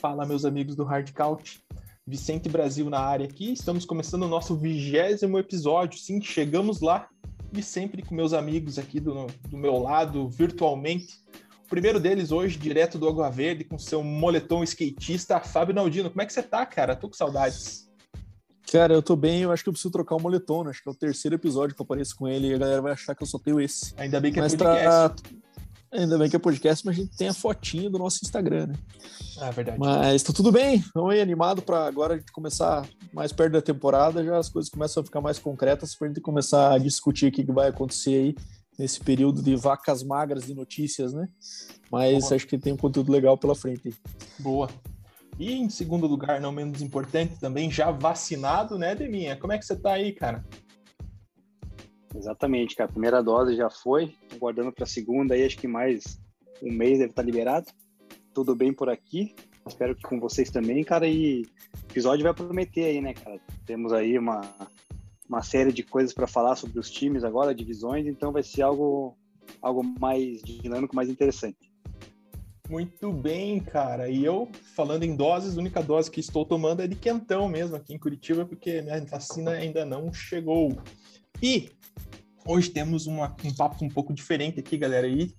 Fala, meus amigos do Hard Couch. Vicente Brasil na área aqui. Estamos começando o nosso vigésimo episódio. Sim, chegamos lá. E sempre com meus amigos aqui do, do meu lado, virtualmente. O primeiro deles hoje, direto do Água Verde, com seu moletom skatista, Fábio Naldino. Como é que você tá, cara? Tô com saudades. Cara, eu tô bem, eu acho que eu preciso trocar o moletom, né? Acho que é o terceiro episódio que eu apareço com ele e a galera vai achar que eu só tenho esse. Ainda bem que é Mas podcast. tá... Ainda bem que é podcast, mas a gente tem a fotinha do nosso Instagram, né? Ah, verdade. Mas tá tudo bem, vamos aí animado para agora a gente começar mais perto da temporada, já as coisas começam a ficar mais concretas pra gente começar a discutir o que que vai acontecer aí nesse período de vacas magras de notícias, né? Mas Boa. acho que tem um conteúdo legal pela frente. Boa. E em segundo lugar, não menos importante, também já vacinado, né, Deminha? Como é que você tá aí, cara? Exatamente, cara. A primeira dose já foi, guardando para a segunda aí, acho que mais um mês deve estar liberado. Tudo bem por aqui. Espero que com vocês também, cara. E o episódio vai prometer aí, né, cara? Temos aí uma, uma série de coisas para falar sobre os times agora, divisões, então vai ser algo, algo mais dinâmico, mais interessante. Muito bem, cara. E eu, falando em doses, a única dose que estou tomando é de quentão mesmo aqui em Curitiba, porque né, a vacina ainda não chegou. E hoje temos uma- um papo um pouco diferente aqui, galera, e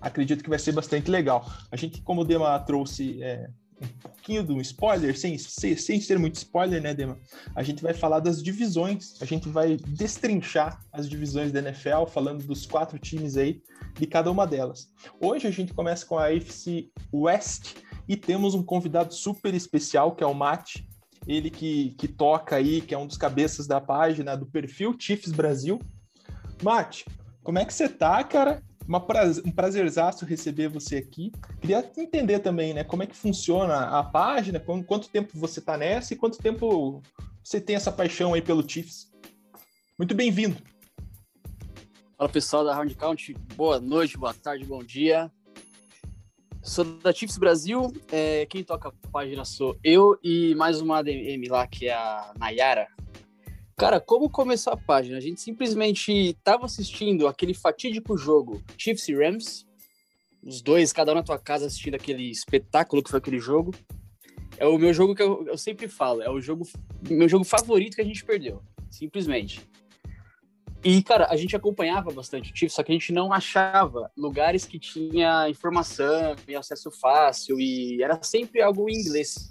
acredito que vai ser bastante legal. A gente, como o Dema trouxe é, um pouquinho do spoiler, sem, sem, sem ser muito spoiler, né, Dema? A gente vai falar das divisões, a gente vai destrinchar as divisões da NFL, falando dos quatro times aí, de cada uma delas. Hoje a gente começa com a AFC West e temos um convidado super especial, que é o Mate, ele que, que toca aí, que é um dos cabeças da página do perfil Chiefs Brasil. Mate, como é que você tá, cara? Uma praz- um prazerzaço receber você aqui. Queria entender também, né, como é que funciona a página, qu- quanto tempo você tá nessa e quanto tempo você tem essa paixão aí pelo Chiefs. Muito bem-vindo. Fala pessoal da Round Count, boa noite, boa tarde, bom dia. Sou da Chiefs Brasil, é, quem toca a página sou eu e mais uma ADM lá, que é a Nayara. Cara, como começou a página? A gente simplesmente estava assistindo aquele fatídico jogo Chiefs e Rams, os dois, cada um na tua casa assistindo aquele espetáculo que foi aquele jogo. É o meu jogo que eu, eu sempre falo, é o jogo, meu jogo favorito que a gente perdeu, simplesmente. E, cara, a gente acompanhava bastante o Chiefs, só que a gente não achava lugares que tinha informação e acesso fácil, e era sempre algo em inglês.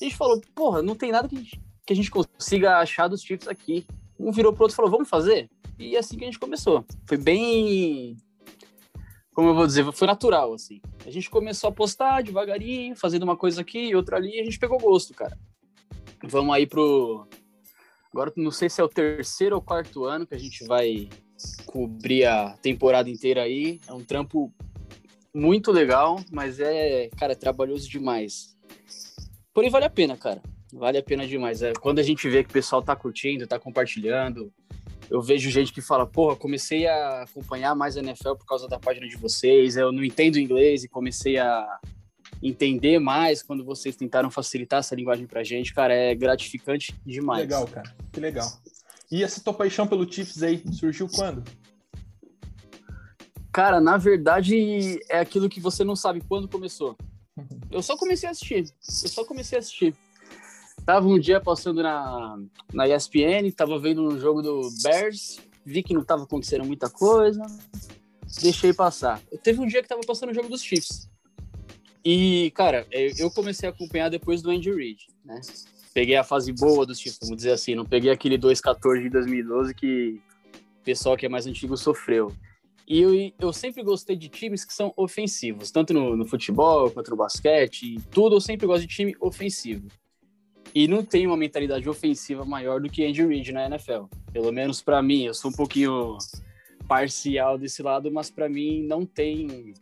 A gente falou, porra, não tem nada que a gente, que a gente consiga achar dos Chiefs aqui. Um virou pro outro e falou, vamos fazer? E é assim que a gente começou. Foi bem. Como eu vou dizer, foi natural, assim. A gente começou a postar devagarinho, fazendo uma coisa aqui e outra ali, e a gente pegou gosto, cara. Vamos aí pro, Agora não sei se é o terceiro ou quarto ano que a gente vai cobrir a temporada inteira aí. É um trampo muito legal, mas é, cara, é trabalhoso demais. Porém, vale a pena, cara. Vale a pena demais. É, quando a gente vê que o pessoal tá curtindo, tá compartilhando, eu vejo gente que fala, porra, comecei a acompanhar mais a NFL por causa da página de vocês, eu não entendo inglês e comecei a entender mais quando vocês tentaram facilitar essa linguagem pra gente, cara, é gratificante Que demais. legal, cara. Que legal. E essa tua paixão pelo Chiefs aí surgiu quando? Cara, na verdade, é aquilo que você não sabe quando começou. Eu só comecei a assistir. Eu só comecei a assistir. Tava um dia passando na, na ESPN, tava vendo um jogo do Bears, vi que não tava acontecendo muita coisa, deixei passar. Teve um dia que tava passando o jogo dos Chiefs. E, cara, eu eu comecei a acompanhar depois do Andy Reid, né? Peguei a fase boa dos Chiefs, vamos dizer assim. Não peguei aquele 2-14 de 2012 que o pessoal que é mais antigo sofreu. E eu, eu sempre gostei de times que são ofensivos, tanto no, no futebol quanto no basquete, tudo eu sempre gosto de time ofensivo. E não tem uma mentalidade ofensiva maior do que Andy Reid na NFL. Pelo menos para mim, eu sou um pouquinho parcial desse lado, mas para mim não tem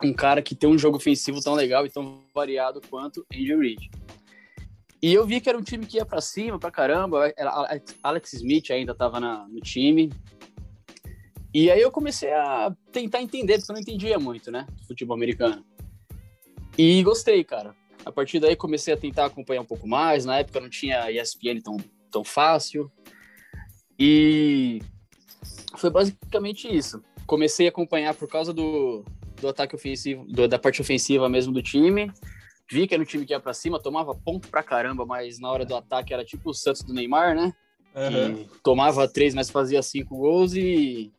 um cara que tem um jogo ofensivo tão legal e tão variado quanto Andy Reid. E eu vi que era um time que ia para cima, pra caramba. Alex- Smith ainda tava na, no time. E aí eu comecei a tentar entender, porque eu não entendia muito, né? Futebol americano. E gostei, cara. A partir daí comecei a tentar acompanhar um pouco mais. Na época não tinha ESPN tão, tão fácil. E foi basicamente isso. Comecei a acompanhar por causa do, do ataque ofensivo, do- da parte ofensiva mesmo do time. vi que era um time que ia pra cima, tomava ponto pra caramba, mas na hora do ataque era tipo o Santos do Neymar, né? Que tomava três, mas fazia cinco gols e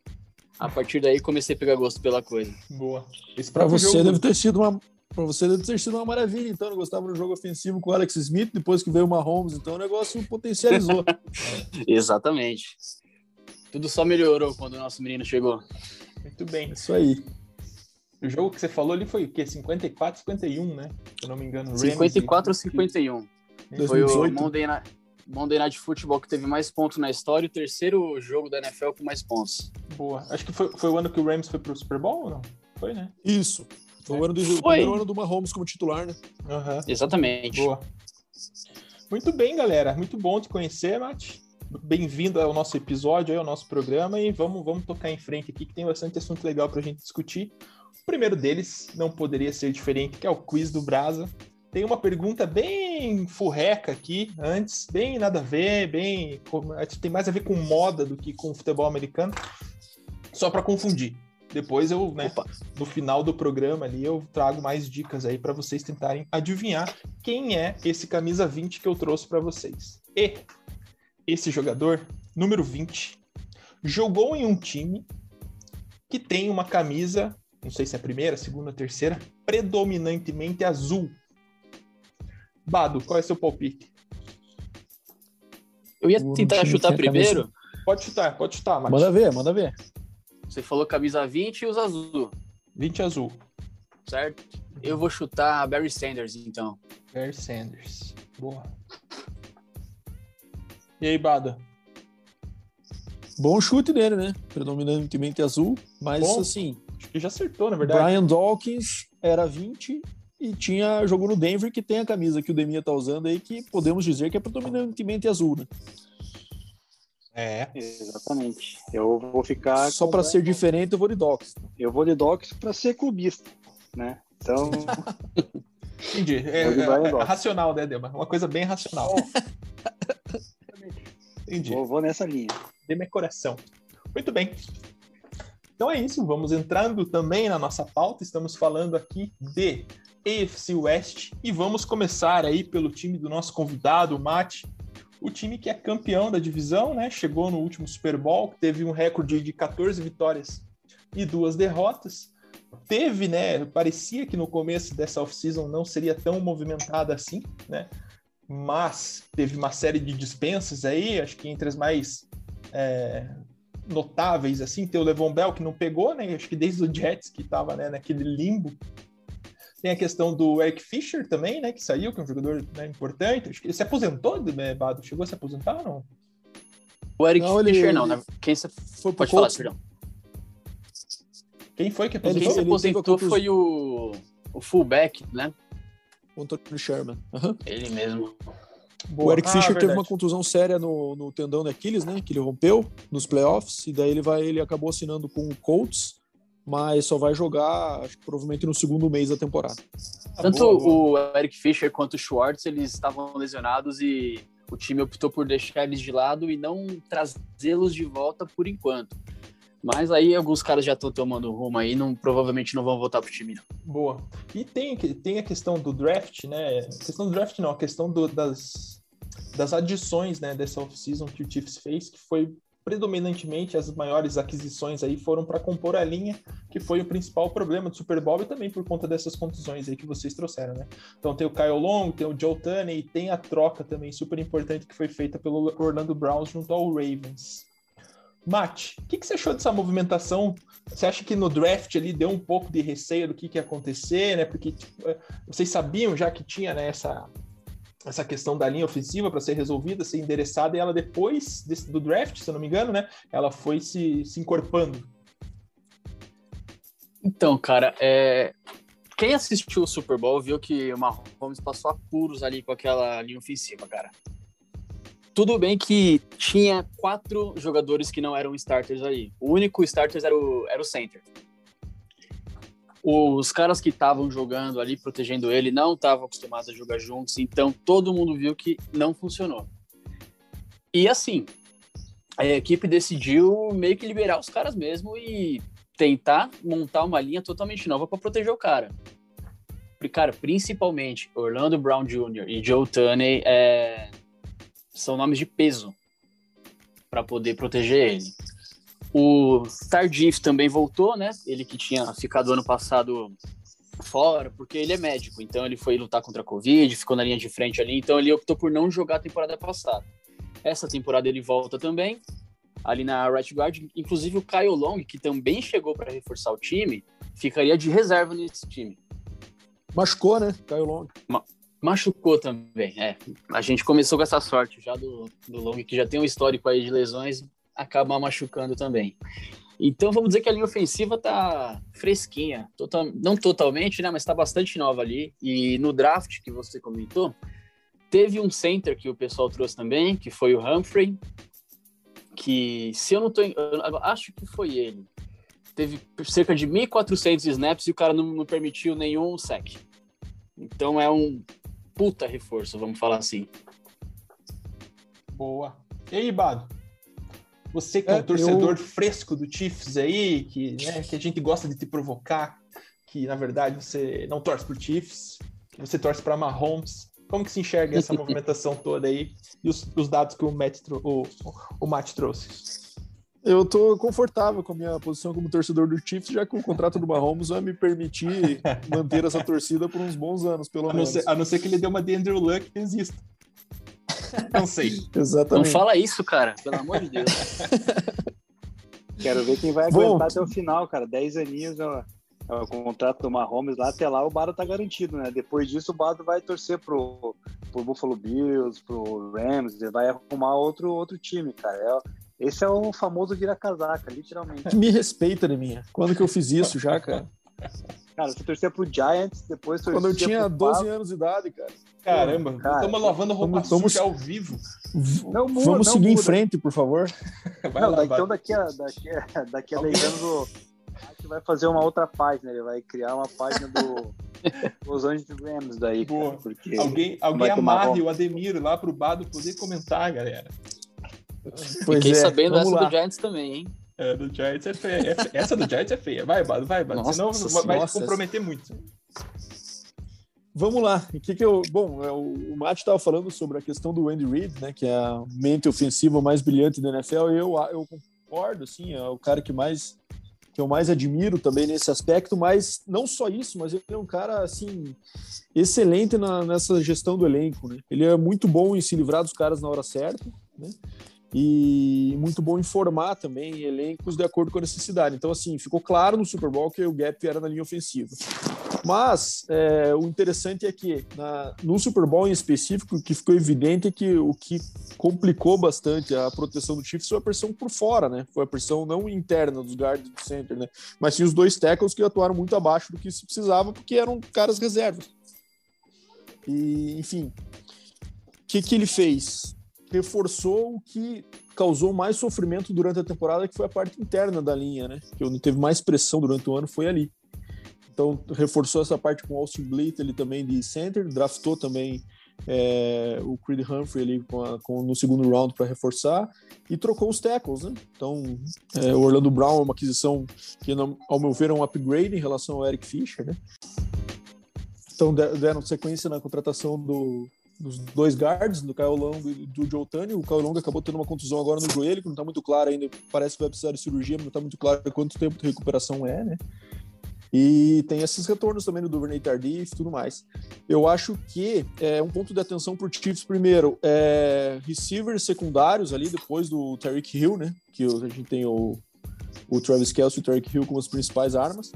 a partir daí comecei a pegar gosto pela coisa. Boa. Esse Pra você jogo- deve ter sido uma. Pra você deve ter sido uma maravilha, então. Não gostava do jogo ofensivo com o Alex Smith, depois que veio o Mahomes, então o negócio potencializou. Exatamente. Tudo só melhorou quando o nosso menino chegou. Muito bem. É Isso aí. O jogo que você falou ali foi o quê? 54, 51, né? Se eu não me engano. Rams 54 a e- 51. Foi 2018. o Monday Night, Monday Night Football que teve mais pontos na história e o terceiro jogo da NFL com mais pontos. Boa. Acho que foi, foi o ano que o Rams foi pro Super Bowl ou não? Foi, né? Isso. Foi o ano do, Foi. primeiro ano do Mahomes como titular, né? Aham. Exatamente. Boa. Muito bem, galera. Muito bom te conhecer, Mate. Bem-vindo ao nosso episódio, aí, ao nosso programa, e vamos, vamos tocar em frente aqui, que tem bastante assunto legal pra gente discutir. O primeiro deles não poderia ser diferente, que é o quiz do Brasa. Tem uma pergunta bem furreca aqui, antes, bem nada a ver, bem. Tem mais a ver com moda do que com futebol americano. Só pra confundir. Depois eu, né, Opa. no final do programa ali, eu trago mais dicas aí pra vocês tentarem adivinhar quem é esse camisa 20 que eu trouxe pra vocês. E esse jogador, número 20, jogou em um time que tem uma camisa, não sei se é a primeira, segunda, terceira, predominantemente azul. Bado, qual é seu palpite? Eu ia tentar chutar camisa- primeiro. Pode chutar, pode chutar. Manda ver, manda ver. Você falou camisa 20 e os azul, 20 azul. certo? Eu vou chutar Barry Sanders, então. Barry Sanders. Boa. E aí, Bada? Bom chute dele, né? Predominantemente azul, mas Bom. assim, Acho que já acertou, na verdade. Brian Dawkins era 20 e tinha jogou no Denver que tem a camisa que o Demia tá usando aí que podemos dizer que é predominantemente azul, né? É. Exatamente. Eu vou ficar. Só para ser diferente eu vou de Dawkins. Eu vou de Docs para ser clubista, né? Então, Entendi. É, é- é racional, né, Dema? Uma coisa bem racional. Entendi. vou, vou nessa linha. de meu coração. Muito bem. Então é isso, vamos entrando também na nossa pauta. Estamos falando aqui de AFC West e vamos começar aí pelo time do nosso convidado, o Mate. O time que é campeão da divisão, né? Chegou no último Super Bowl, teve um recorde de 14 vitórias e duas derrotas. Teve, né? Parecia que no começo dessa off-season não seria tão movimentada assim, né? Mas teve uma série de dispensas aí, acho que entre as mais é, notáveis, assim, tem o Levon Bell que não pegou, né? Acho que desde o Jets que estava né, naquele limbo. Tem a questão do Eric Fischer também, né? Que saiu, que é um jogador né, importante. Acho que ele se aposentou, né, Bado? Chegou a se aposentar ou não? O Eric Não, ele- Fischer não, né? Quem você Foi pode falar, perdão. Quem foi que Ele Quem aposentou? se aposentou foi o, o fullback, né? O Anthony Sherman. Aham. Ele mesmo. Boa. O Eric Ah, Fischer teve uma contusão séria no, no tendão da Aquiles, né? Que ele rompeu nos playoffs, e daí ele vai, ele acabou assinando com o Colts, mas só vai jogar, acho que provavelmente no segundo mês da temporada. Ah, Tanto boa, boa. o Eric Fischer quanto o Schwartz, eles estavam lesionados e o time optou por deixar eles de lado e não trazê-los de volta por enquanto. Mas aí alguns caras já estão tomando rumo aí, não, provavelmente não vão voltar pro time, não. Boa. E tem, tem a questão do draft, né? A questão do draft não, a questão do- das, das adições né, dessa off-season que o Chiefs fez, que foi predominantemente as maiores aquisições aí foram para compor a linha, que foi o principal problema do Super Bowl e também por conta dessas contusões aí que vocês trouxeram, né? Então tem o Kyle Long, tem o Joe Tunney e tem a troca também super importante que foi feita pelo Orlando Browns junto ao Ravens. Mate, o que, que você achou dessa movimentação? Você acha que no draft ali deu um pouco de receio do que, que ia acontecer, né? Porque tipo, eh, vocês sabiam já que tinha né, essa, essa questão da linha ofensiva para ser resolvida, ser endereçada, e ela depois desse- do draft, se eu não me engano, né? Ela foi se, se encorpando. Então, cara, é... quem assistiu o Super Bowl viu que o Mahomes passou apuros ali com aquela linha ofensiva, cara. Tudo bem que tinha quatro jogadores que não eram starters aí. O único starters era o, era o center. Os caras que estavam jogando ali, protegendo ele, não estavam acostumados a jogar juntos, então todo mundo viu que não funcionou. E assim, a equipe decidiu meio que liberar os caras mesmo e tentar montar uma linha totalmente nova para proteger o cara. cara, principalmente Orlando Brown Jr. e Joe Tunney é, são nomes de peso para poder proteger ele. O Tardif também voltou, né? Ele que tinha ficado ano passado fora, porque ele é médico, então ele foi lutar contra a Covid, ficou na linha de frente ali, então ele optou por não jogar a temporada passada. Essa temporada ele volta também, ali na right guard, inclusive o Kyle Long, que também chegou para reforçar o time, ficaria de reserva nesse time. Machucou, né? Kyle Long. Ma machucou também, é. A gente começou com essa sorte já do, do Long, que já tem um histórico aí de lesões, acaba machucando também. Então vamos dizer que a linha ofensiva tá fresquinha, total, não totalmente, né, mas tá bastante nova ali. E no draft que você comentou, teve um center que o pessoal trouxe também, que foi o Humphrey, que se eu não tô, eu acho que foi ele. Teve cerca de 1.400 snaps e o cara não, não permitiu nenhum sec. Então é um puta reforço, vamos falar assim. Boa. E aí, Bado? Você que é, é um torcedor eu... fresco do Chiefs aí, que, né, que a gente gosta de te provocar, que na verdade você não torce pro Chiefs, você torce para Mahomes. Como que se enxerga essa movimentação toda aí e os, os dados que o Matt, o, o Matt trouxe? Eu tô confortável com a minha posição como torcedor do Chiefs, já que o contrato do Mahomes vai me permitir manter essa torcida por uns bons anos, pelo a menos. Ser, a não ser que ele dê uma de Andrew Luck que exista. Não sei. Exatamente. Não fala isso, cara, pelo amor de Deus. Quero ver quem vai aguentar Bom, até o final, cara. 10 aninhos ó, o contrato do Mahomes lá, até lá o Bado tá garantido, né? Depois disso o Bado vai torcer pro, pro Buffalo Bills, pro Rams, vai arrumar outro, outro time, cara. É, esse é o famoso vira-casaca, literalmente. Me respeita, minha. Quando que eu fiz isso já, cara? Cara, você torcia pro Giants, depois torcia Quando eu tinha 12 anos de idade, cara. Caramba, estamos lavando roupa vamos, suja ao vivo. Não muda, vamos não seguir muda. em frente, por favor. Vai não, lá, então daqui a, daqui a, daqui a 10 anos o gente vai fazer uma outra página, ele vai criar uma página do Los Angeles Rams daí. Boa. Cara, porque alguém alguém amarre o Ademir lá pro Bado poder comentar, galera. Pois Fiquei é, sabendo essa lá. do Giants também, hein? É, do Giants é feia. É essa do Giants é feia. Vai, Bado, vai, Bado. Nossa, Senão nossa, vai te comprometer muito. Vamos lá. O que, que eu. Bom, é, o, o Matt estava falando sobre a questão do Andy Reid, né? Que é a mente ofensiva mais brilhante da NFL. E eu, eu concordo, assim, é o cara que mais que eu mais admiro também nesse aspecto, mas não só isso, mas ele é um cara assim excelente na, nessa gestão do elenco, né? Ele é muito bom em se livrar dos caras na hora certa, né? E muito bom informar também elencos de acordo com a necessidade. Então, assim, ficou claro no Super Bowl que o gap era na linha ofensiva. Mas é, o interessante é que na, no Super Bowl em específico, o que ficou evidente é que o que complicou bastante a proteção do Chiefs foi a pressão por fora, né? Foi a pressão não interna dos guards do center, né? Mas sim os dois tackles que atuaram muito abaixo do que se precisava, porque eram caras reservas. E, enfim, o que, que ele fez? Reforçou o que causou mais sofrimento durante a temporada, que foi a parte interna da linha, né? Que onde teve mais pressão durante o ano foi ali. Então, reforçou essa parte com o Austin Blitt, ele também de center, draftou também é, o Creed Humphrey ali com a, com, no segundo round para reforçar e trocou os tackles, né? Então, é, o Orlando Brown é uma aquisição que, ao meu ver, é um upgrade em relação ao Eric Fischer, né? Então, deram sequência na contratação do, dos dois guards, do Kyle Long e do Joe Tani. O Kyle Long acabou tendo uma contusão agora no joelho, que não está muito claro ainda. Parece que vai precisar de cirurgia, mas não está muito claro quanto tempo de recuperação é, né? E tem esses retornos também do Duvernay Tardif e tudo mais. Eu acho que é um ponto de atenção para Chiefs, primeiro, é receivers secundários ali, depois do Tarek Hill, né? Que a gente tem o, o Travis Kelce e o Tarek Hill como as principais armas.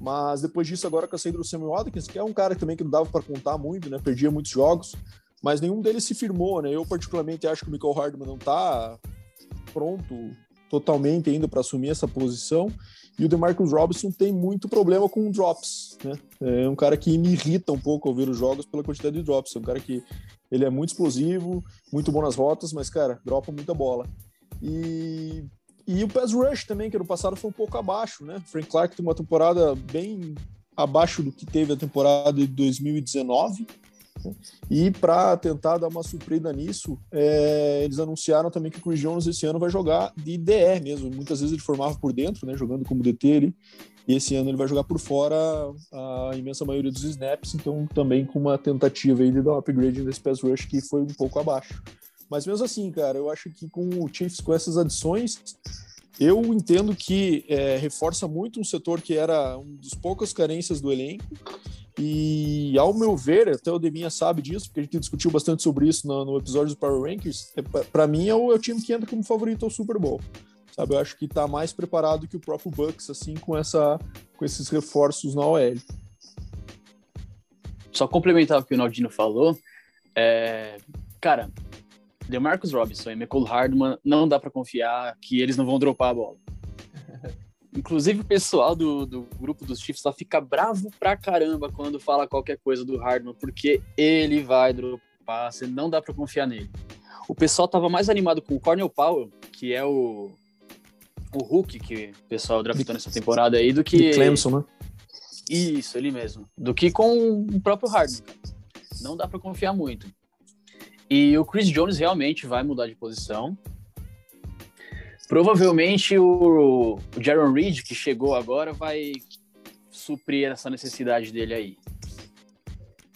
Mas depois disso, agora com a saída do Samuel Watkins, que é um cara também que não dava para contar muito, né? Perdia muitos jogos, mas nenhum deles se firmou, né? Eu, particularmente, acho que o Michael Hardman não tá pronto totalmente ainda para assumir essa posição. E o DeMarcus Robinson tem muito problema com drops, né? É um cara que me irrita um pouco ao ver os jogos pela quantidade de drops. É um cara que ele é muito explosivo, muito bom nas rotas, mas, cara, dropa muita bola. E e o pass rush também, que no passado foi um pouco abaixo, né? Frank Clark tem uma temporada bem abaixo do que teve a temporada de 2019. E para tentar dar uma surpresa nisso, é, eles anunciaram também que o Chris Jones esse ano vai jogar de DE mesmo. Muitas vezes ele formava por dentro, né, jogando como DT ali. E esse ano ele vai jogar por fora a imensa maioria dos snaps, então também com uma tentativa aí de dar um upgrade nesse pass rush que foi um pouco abaixo. Mas mesmo assim, cara, eu acho que com o Chiefs, com essas adições, eu entendo que é, reforça muito um setor que era um dos poucas carências do elenco. E, ao meu ver, até o Devinha sabe disso, porque a gente discutiu bastante sobre isso no, no episódio do Power Rankings. É, para mim, é o, é o time que entra como favorito ao Super Bowl sabe? Eu acho que está mais preparado que o próprio Bucks, assim, com, essa, com esses reforços na OL. Só complementar o que o Naldino falou, é... cara, DeMarcus Robinson e Michael Hardman não dá para confiar que eles não vão dropar a bola. Inclusive o pessoal do, do grupo dos Chiefs só fica bravo pra caramba quando fala qualquer coisa do Hardman, porque ele vai dropar, você não dá para confiar nele. O pessoal tava mais animado com o Cornel Powell, que é o o Hulk que o pessoal draftou nessa temporada aí do que. De Clemson, né? Isso, ele mesmo. Do que com o próprio Harden. Não dá para confiar muito. E o Chris Jones realmente vai mudar de posição. Provavelmente o, o Jaron Reed, que chegou agora, vai suprir essa necessidade dele aí.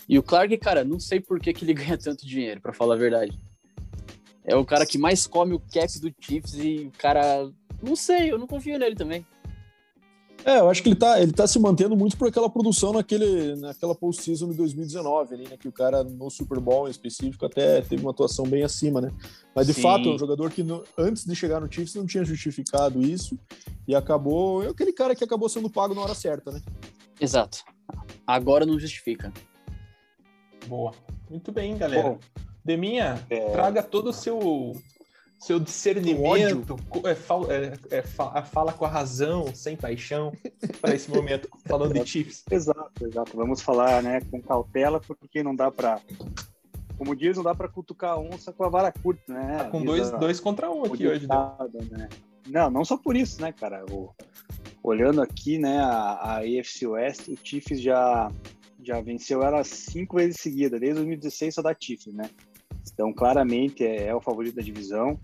E o Clark, cara, não sei por que, que ele ganha tanto dinheiro, para falar a verdade. É o cara que mais come o cap do Chiefs e o cara não sei, eu não confio nele também. É, eu acho que ele tá, ele tá se mantendo muito por aquela produção naquele, naquela postseason de 2019 ali, né? Que o cara no Super Bowl em específico até teve uma atuação bem acima, né? Mas de Sim. fato, é um jogador que no, antes de chegar no Chiefs não tinha justificado isso e acabou. É aquele cara que acabou sendo pago na hora certa, né? Exato. Agora não justifica. Boa. Muito bem, galera. Bom, Deminha, é... traga todo o seu seu discernimento, é, fala, é, é, fala com a razão, sem paixão, para esse momento, falando de Chiefs. Exato, exato. Vamos falar né, com cautela, porque não dá para. Como diz, não dá para cutucar a onça com a vara curta, né? Tá com dois, dois contra um aqui hoje. Né? Não, não só por isso, né, cara? O, olhando aqui, né, a, a AFC West, o Chiefs já, já venceu ela cinco vezes seguida, desde 2016 só da Chiefs, né? Então, claramente é, é, o favorito da divisão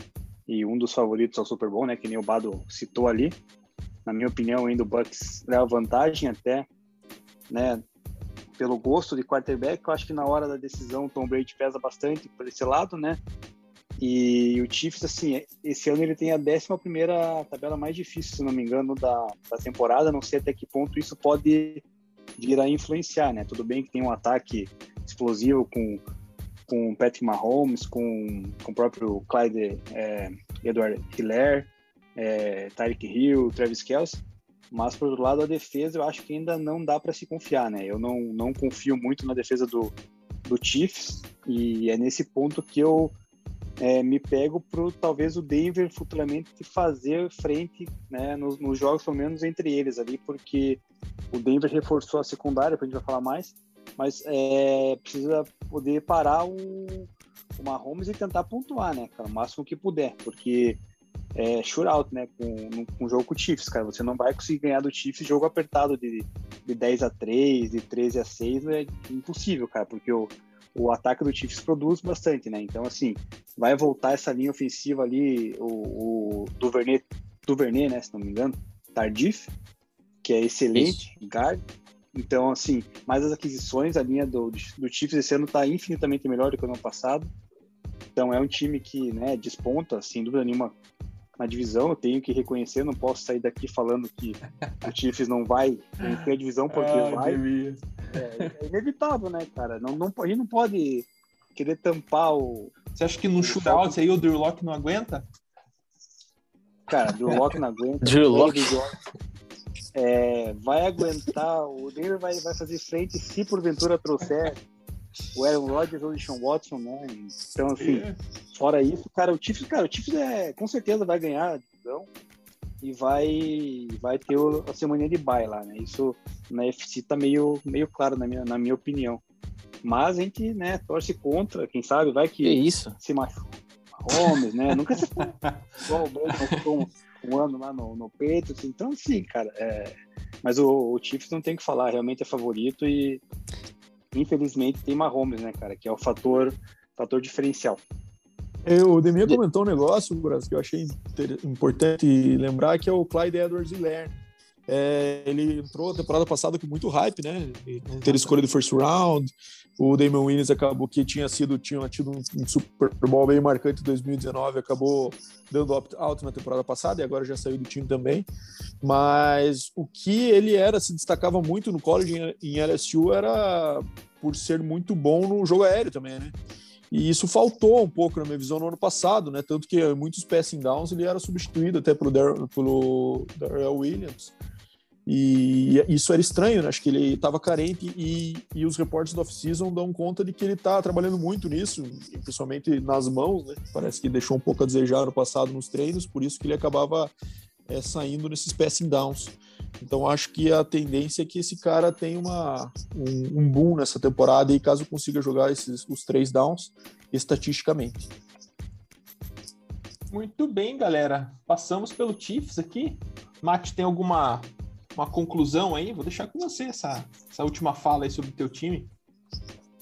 e um dos favoritos ao Super Bowl, né? Que nem o Bado citou ali. Na minha opinião, ainda o Bucks leva vantagem até, né? Pelo gosto de quarterback, eu acho que na hora da decisão o Tom Brady pesa bastante por esse lado, né? E o Chiefs, assim, esse ano ele tem a 11 primeira tabela mais difícil, se não me engano, da, da temporada. Não sei até que ponto isso pode vir a influenciar, né? Tudo bem que tem um ataque explosivo com com Patrick Mahomes, com, com o próprio Clyde é, Edward Hiller, é, Tyreek Hill, Travis Kelce, mas por outro lado a defesa eu acho que ainda não dá para se confiar, né? Eu não, não confio muito na defesa do, do Chiefs e é nesse ponto que eu é, me pego para talvez o Denver futuramente fazer frente né, nos, nos, jogos, pelo menos entre eles ali, porque o Denver reforçou a secundária, para a gente vai falar mais, mas é, precisa poder parar o, o Mahomes e tentar pontuar, né, cara, o máximo que puder, porque é shootout, né, com, com o jogo com o Chiefs, cara, você não vai conseguir ganhar do Chiefs jogo apertado de, de 10 a 3, de 13 a 6, é impossível, cara, porque o, o ataque do Chiefs produz bastante, né, então, assim, vai voltar essa linha ofensiva ali, o, o Duvernay, Duvernay, né, se não me engano, Tardif, que é excelente, Isso. guard, então, assim, mais as aquisições, a linha do, do Chiefs esse ano está infinitamente melhor do que o ano passado. Então, é um time que né, desponta, sem dúvida nenhuma, na divisão. Eu tenho que reconhecer, não posso sair daqui falando que o Chiefs não vai vencer a divisão, porque ah, vai. É, é, inevitável, né, cara? Não, não, a gente não pode querer tampar o. Você acha que no shootout aí o Drew Locke não aguenta? Cara, Drew Locke não aguenta. Drew Locke é, vai aguentar, o Denver vai, vai fazer frente se porventura trouxer o Aaron Rodgers ou o Sean Watson, né? Então, assim, é. fora isso, cara, o Chiefs, cara, o Chiefs é, com certeza vai ganhar a divisão e vai, vai ter a semana de bye lá, né? Isso na FC tá meio, meio claro na minha, na minha opinião. Mas a gente, né, torce contra, quem sabe, vai que, que isso? se machuca. Holmes, né? Nunca se igual o ficou um ano lá no, no peito. Assim. Então, sim, cara. É... Mas o, o Chiefs não tem que falar, realmente é favorito e infelizmente, tem Mahomes, né, cara? Que é o fator, fator diferencial. O Demir comentou um negócio, Brasil, que eu achei importante lembrar, que é o Clyde Edwards-Helaire. É, ele entrou a temporada passada com muito hype, né? Ter escolha do first round. O Damon Williams acabou que tinha sido tinha tido um, Super Bowl bem marcante em 2019, acabou dando opt-out na temporada passada e agora já saiu do time também. Mas o que ele era, se destacava muito no college em, em LSU era por ser muito bom no jogo aéreo também, né? E isso faltou um pouco na minha visão no ano passado, né? Tanto que muitos passing downs ele era substituído até pelo, Dar pelo Darrell Williams. E isso era estranho, né? Acho que ele estava carente e, e os reportes do off-season dão conta de que ele está trabalhando muito nisso, principalmente nas mãos, né? Parece que deixou um pouco a desejar no passado nos treinos, por isso que ele acabava é, saindo nesses passing downs. Então acho que a tendência é que esse cara tenha uma, um, um boom nessa temporada e caso consiga jogar esses, os três downs estatisticamente. Muito bem, galera. Passamos pelo Chiefs aqui. Mate, tem alguma uma conclusão aí? Vou deixar com você essa, essa última fala aí sobre o teu time.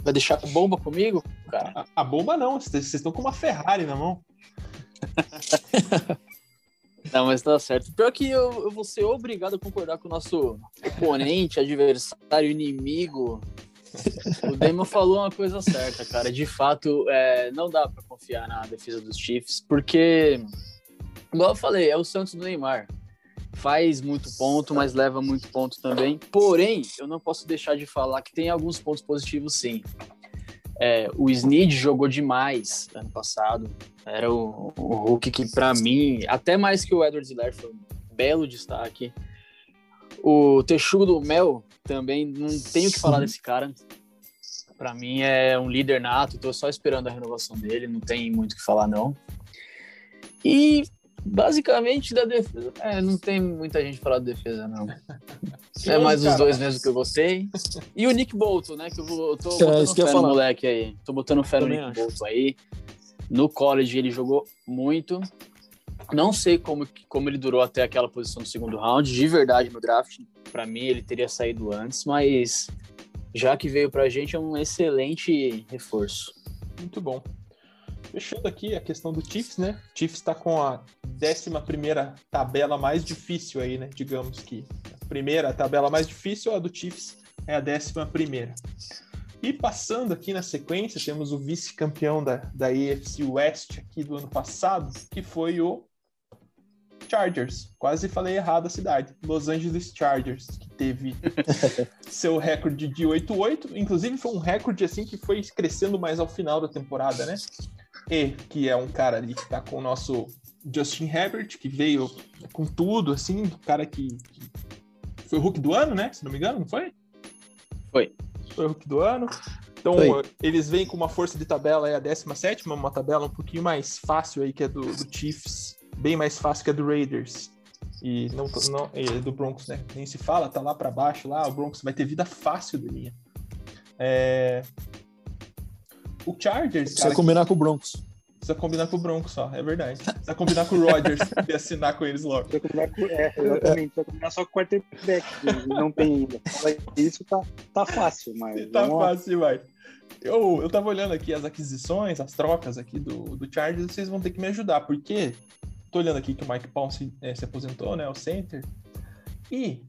Vai deixar com bomba comigo? Cara? A, a bomba não, vocês estão com uma Ferrari na mão. Não, mas tá certo. Pior que eu, eu vou ser obrigado a concordar com o nosso oponente, adversário, inimigo. O Damon falou uma coisa certa, cara. De fato, é, não dá para confiar na defesa dos Chiefs, porque, igual eu falei, é o Santos do Neymar. Faz muito ponto, mas leva muito ponto também. Porém, eu não posso deixar de falar que tem alguns pontos positivos, sim. É, o Snead jogou demais ano passado. Era o, o Hulk que, para mim, até mais que o Edward Ziller, foi um belo destaque. O Texugo do Mel também, não tenho o que falar desse cara. Para mim é um líder nato, tô só esperando a renovação dele, não tem muito o que falar, não. E basicamente da defesa. É, não tem muita gente falar de defesa, não. é mais os dois mesmo que eu gostei. E o Nick Bolton, né? Que eu, vou, eu tô é, botando fé no moleque aí. Tô botando fé no Nick acho. Bolton aí. No college ele jogou muito. Não sei como, como ele durou até aquela posição do segundo round. De verdade, no draft, para mim, ele teria saído antes, mas já que veio pra gente, é um excelente reforço. Muito bom. Fechando aqui a questão do Chiefs, né? O Chiefs está com a 11 tabela mais difícil aí, né? Digamos que a primeira a tabela mais difícil, a do Chiefs é a 11. E passando aqui na sequência, temos o vice-campeão da, da AFC West aqui do ano passado, que foi o Chargers. Quase falei errado a cidade. Los Angeles Chargers, que teve seu recorde de 8-8. Inclusive, foi um recorde assim que foi crescendo mais ao final da temporada, né? E, que é um cara ali que tá com o nosso Justin Herbert, que veio com tudo, assim, o cara que, que, foi o Hulk do ano, né? Se não me engano, não foi? Foi. Foi o Hulk do ano. Então, foi. eles vêm com uma força de tabela aí, a 17, uma tabela um pouquinho mais fácil aí, que é do, do Chiefs, bem mais fácil que a do Raiders. E não, não é do Broncos, né? Nem se fala, tá lá para baixo, lá, o Broncos vai ter vida fácil de linha. É, o Chargers. Precisa combinar que... com o Broncos. Precisa combinar com o Broncos só, é verdade. Precisa combinar com o Rodgers e assinar com eles logo. Precisa combinar com. É, exatamente. Precisa combinar só com o quarterback. Não tem ainda. Isso tá, tá fácil, mas. Tá fácil demais. Eu, eu tava olhando aqui as aquisições, as trocas aqui do, do Chargers, vocês vão ter que me ajudar, porque tô olhando aqui que o Mike Paul se, é, se aposentou, né? O center. E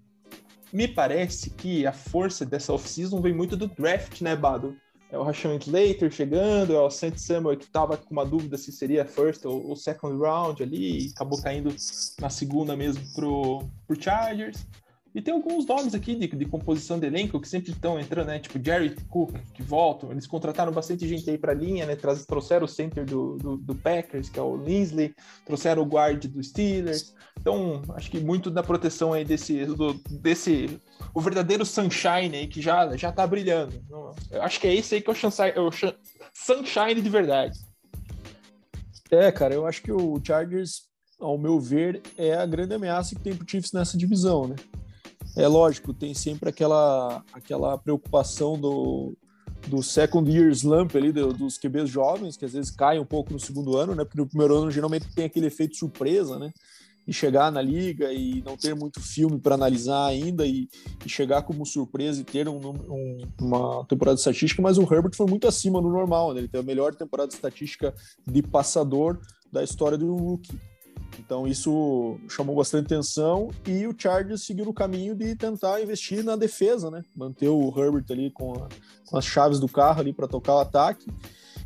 me parece que a força dessa off-season vem muito do draft, né, Bado? É o Rashawn Slater chegando, é o Saint Samuel que estava com uma dúvida se seria first ou, ou, second round ali, acabou caindo na segunda mesmo pro, pro Chargers. E tem alguns nomes aqui de, de composição de elenco que sempre estão entrando, né? Tipo Jerry Cook, que voltam. Eles contrataram bastante gente aí para linha, né? trouxeram o center do, do, do, Packers, que é o Linsley, trouxeram o guard do Steelers. Então, acho que muito da proteção aí desse, do, desse o verdadeiro sunshine aí que já, já tá brilhando. Eu acho que é esse aí que é o sunshine, é o sunshine de verdade. É, cara, eu acho que o Chargers, ao meu ver, é a grande ameaça que tem pro Chiefs nessa divisão, né? É lógico, tem sempre aquela, aquela preocupação do, do second year slump ali, do, dos QBs jovens, que às vezes caem um pouco no segundo ano, né? Porque no primeiro ano geralmente tem aquele efeito surpresa, né? E chegar na liga e não ter muito filme para analisar ainda e, e, chegar como surpresa e ter um, um, uma temporada estatística, mas o Herbert foi muito acima do normal, né? ele teve a melhor temporada estatística de passador da história do rookie. Então isso chamou bastante atenção e o Chargers seguiu no caminho de tentar investir na defesa, né? Manter o Herbert ali com, a, com as chaves do carro ali para tocar o ataque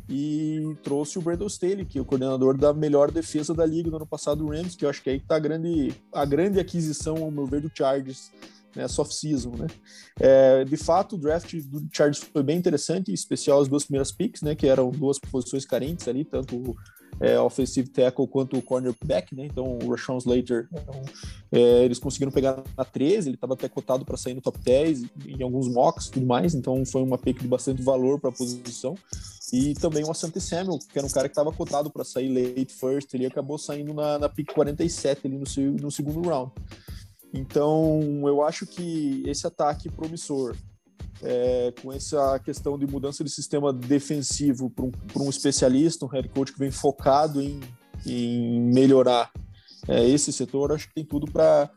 e trouxe o Brandon Staley, que é o coordenador da melhor defesa da liga no ano passado, o Rams, que eu acho que é aí que tá a grande, a grande aquisição, ao meu ver, do Chargers nessa off-season, né? É, de fato, o draft do Chargers foi bem interessante, em especial as duas primeiras picks, né? Que eram duas posições carentes ali, tanto é, offensive tackle quanto o cornerback, né? Então o Rashawn Slater, então, é, eles conseguiram pegar na 13, ele estava até cotado para sair no top 10 em alguns mocks tudo mais, então foi uma pick de bastante valor para a posição. E também o Asante Samuel, que era um cara que estava cotado para sair late first, ele acabou saindo na, na pick 47 ali no, no segundo round. Então, eu acho que esse ataque promissor, é, com essa questão de mudança de sistema defensivo para um, um, especialista, um head coach que vem focado em, em melhorar é, esse setor, acho que tem tudo para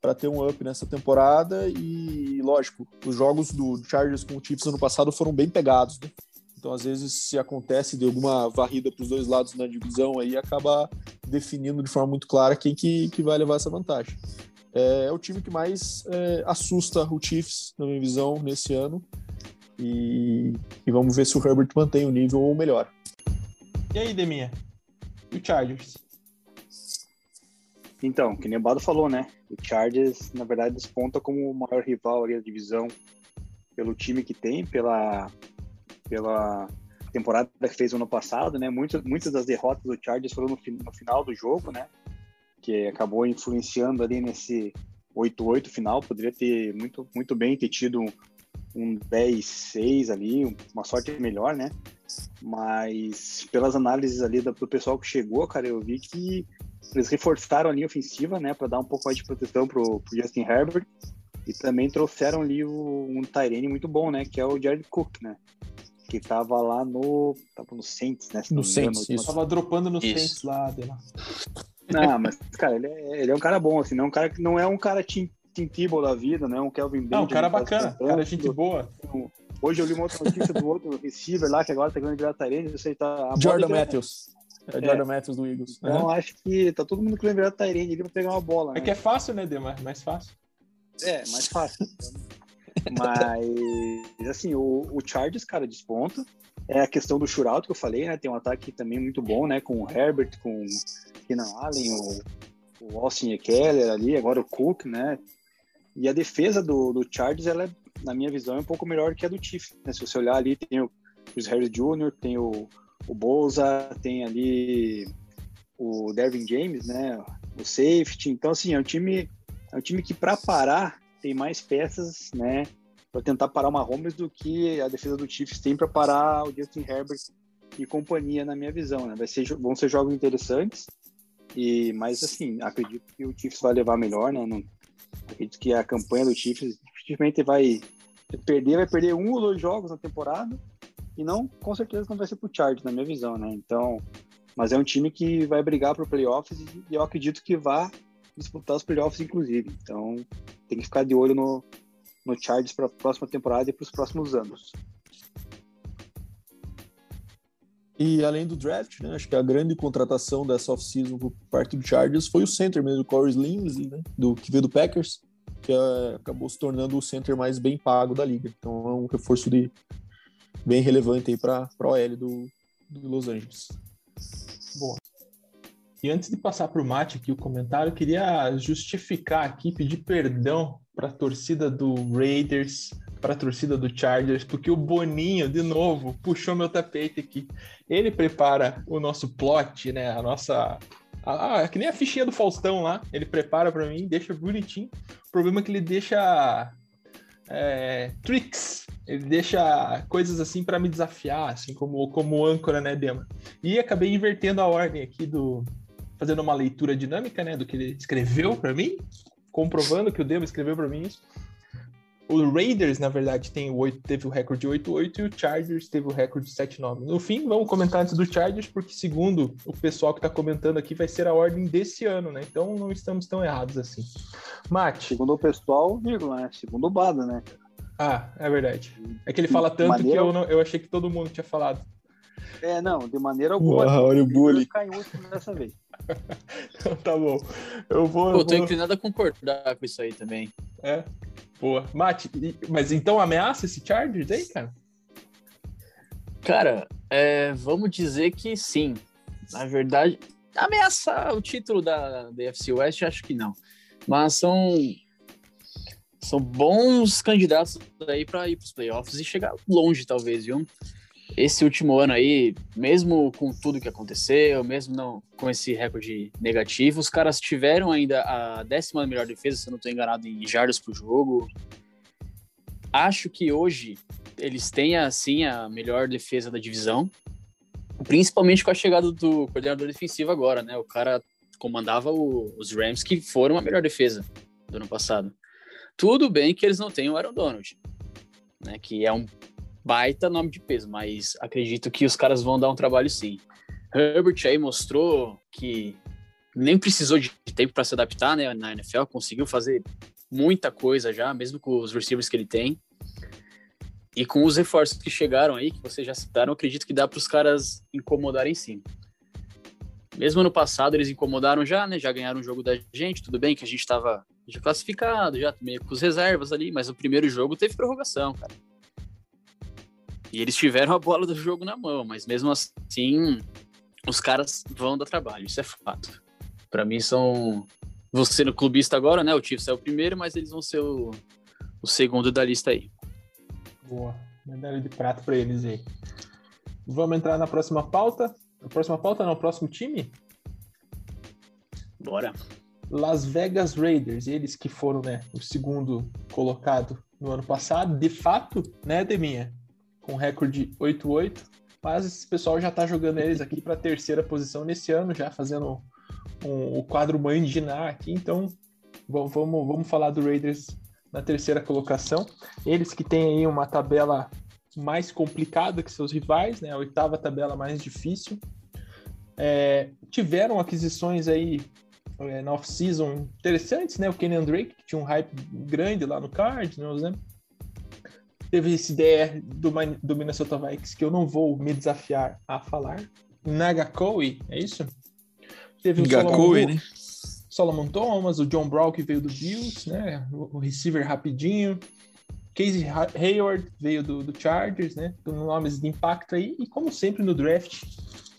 para ter um up nessa temporada e lógico os jogos do Chargers com o Chiefs ano passado foram bem pegados né? Então às vezes se acontece de alguma varrida para os dois lados na divisão aí acaba definindo de forma muito clara quem que, que vai levar essa vantagem é, é o time que mais é, assusta o Chiefs, na minha visão, nesse ano. E, e, vamos ver se o Herbert mantém o nível ou melhor. E aí, Deminha? E o Chargers? Então, que nem o Bado falou, né? O Chargers, na verdade, desponta como o maior rival ali da divisão pelo time que tem, pela, pela temporada que fez no ano passado, né? Muitas, muitas das derrotas do Chargers foram no, no final do jogo, né? que acabou influenciando ali nesse 8-8 final. Poderia ter muito, muito bem ter tido um 10-6 ali, uma sorte melhor, né? Mas pelas análises ali do, pessoal que chegou, cara, eu vi que eles reforçaram a linha ofensiva, né, para dar um pouco mais de proteção pro, pro Justin Herbert e também trouxeram ali o, um Tyrene muito bom, né, que é o Jared Cook, né? Que tava lá no. Tava no Saints, né? No Saints, isso. Tava dropando no isso. Saints lá, Adela. Não, mas, cara, ele é, ele é um cara bom, assim, não é um cara que não é um cara Tim, Tim Tebow da vida, não é um Kelvin Não, um cara bacana, um cara gente boa. Hoje eu li uma outra notícia do outro receiver lá, que agora tá ganhando virar não sei, tá... Jordan Matthews. É o Jordan é. Matthews do Eagles. Então, uhum. acho que tá todo mundo querendo virar Tyrene ali pra pegar uma bola, É né? que é fácil, né, Demar? Mais fácil. É, mais fácil. Mas, assim, o, o Chargers, cara, desponta. É a questão do shootout que eu falei, né? Tem um ataque também muito bom, né? Com o Herbert, com Keenan Allen, o, o Austin Eckler ali, agora o Cook, né? E a defesa do, do Chargers, ela é, na minha visão, é um pouco melhor que a do Chiefs. Né? Se você olhar ali, tem o Chris Harris Jr., tem o, o Boza, tem ali o Dervin James, né? O safety. Então, assim, é um time, é um time que para parar tem mais peças, né? Para tentar parar uma Holmes do que a defesa do Chiefs tem para parar o Justin Herbert e companhia, na minha visão, né? Vai ser, vão ser jogos interessantes. E, mas assim, acredito que o Chiefs vai levar melhor, né? Não, acredito que a campanha do Chiefs dificilmente vai perder, vai perder um ou dois jogos na temporada e não, com certeza não vai ser pro Chargers, na minha visão, né? Então, mas é um time que vai brigar pro playoffs e eu acredito que vá disputar os playoffs, inclusive. Então, tem que ficar de olho no, no Chargers para a próxima temporada e para os próximos anos. E além do draft, né, acho que a grande contratação dessa off-season por parte do Chargers foi o center mesmo, o Corey Linsley, né, do, que veio do Packers, que uh, acabou se tornando o center mais bem pago da liga. Então é um reforço de, bem relevante aí para a OL do, do Los Angeles. Bom. E antes de passar para o Mate aqui o comentário, eu queria justificar aqui, pedir perdão para a torcida do Raiders, para a torcida do Chargers, porque o Boninho, de novo, puxou meu tapete aqui. Ele prepara o nosso plot, né? A nossa. Ah, que nem a fichinha do Faustão lá. Ele prepara para mim, deixa bonitinho. O problema é que ele deixa é, tricks, ele deixa coisas assim para me desafiar, assim como como âncora, né, Dema? E acabei invertendo a ordem aqui do fazendo uma leitura dinâmica, né, do que ele escreveu para mim, comprovando que o Dema escreveu para mim isso. O Raiders, na verdade, tem o 8, teve o recorde 8-8 e o Chargers teve o recorde 7-9. No fim, vamos comentar antes do Chargers, porque segundo o pessoal que está comentando aqui, vai ser a ordem desse ano, né? Então não estamos tão errados assim. Mate. Segundo o pessoal, vírgula, né? Segundo o Bada, né? Ah, é verdade. É que ele fala tanto maneira... que eu, não, eu achei que todo mundo tinha falado. É, não, de maneira alguma. Uau, olha o bullying. Ficar em último dessa vez. Então, tá bom. Eu vou. Eu, tô vou... inclinado a concordar com isso aí também. É. Boa. Mate, mas então ameaça esse Chargers aí, cara? Cara, é, vamos dizer que sim. Na verdade, ameaçar o título da, UFC West, acho que não. Mas são são bons candidatos aí para ir para os playoffs e chegar longe, talvez, viu? Esse último ano aí, mesmo com tudo que aconteceu, mesmo não com esse recorde negativo, os caras tiveram ainda a décima melhor defesa, se eu não estou enganado, em jardas por jogo. Acho que hoje eles têm, assim, a melhor defesa da divisão, principalmente com a chegada do coordenador defensivo agora, né? O cara comandava o, os Rams, que foram a melhor defesa do ano passado. Tudo bem que eles não têm o Aaron Donald, né? Que é um baita nome de peso, mas acredito que os caras vão dar um trabalho sim. Herbert aí mostrou que nem precisou de tempo para se adaptar né, na NFL, conseguiu fazer muita coisa já, mesmo com os receivers que ele tem. E com os reforços que chegaram aí, que vocês já citaram, acredito que dá para os caras incomodarem sim. Mesmo ano passado eles incomodaram já, né? Já ganharam o jogo da gente, tudo bem que a gente estava já classificado, já meio com os reservas ali, mas o primeiro jogo teve prorrogação, cara. E eles tiveram a bola do jogo na mão, mas mesmo assim, os caras vão dar trabalho, isso é fato. Para mim são. Você no clubista agora, né? O Chiefs é o primeiro, mas eles vão ser o, o segundo da lista aí. Boa. Medalha de prata para eles aí. Vamos entrar na próxima pauta. A próxima pauta não, próximo time? Bora. Las Vegas Raiders, eles que foram, né, o segundo colocado no ano passado, de fato, né, Deminha? Com recorde 8-8, mas esse pessoal já está jogando eles aqui para a terceira posição nesse ano, já fazendo um, o quadro mãe de Nar aqui, então vamos, vamos falar do Raiders na terceira colocação. Eles que têm aí uma tabela mais complicada que seus rivais, né? A oitava tabela mais difícil. É, tiveram aquisições aí é, na off-season interessantes, né? O Kenyan Drake, que tinha um hype grande lá no Cardinals, né? Teve essa ideia do, do Minnesota Vikings que eu não vou me desafiar a falar. Nagakoe, é isso? Teve o Solomon, né? Solomon Thomas, o John Brown que veio do Bills, né? O receiver rapidinho. Casey Hayward veio do, do Chargers, né? Com nomes de impacto aí. E como sempre no draft,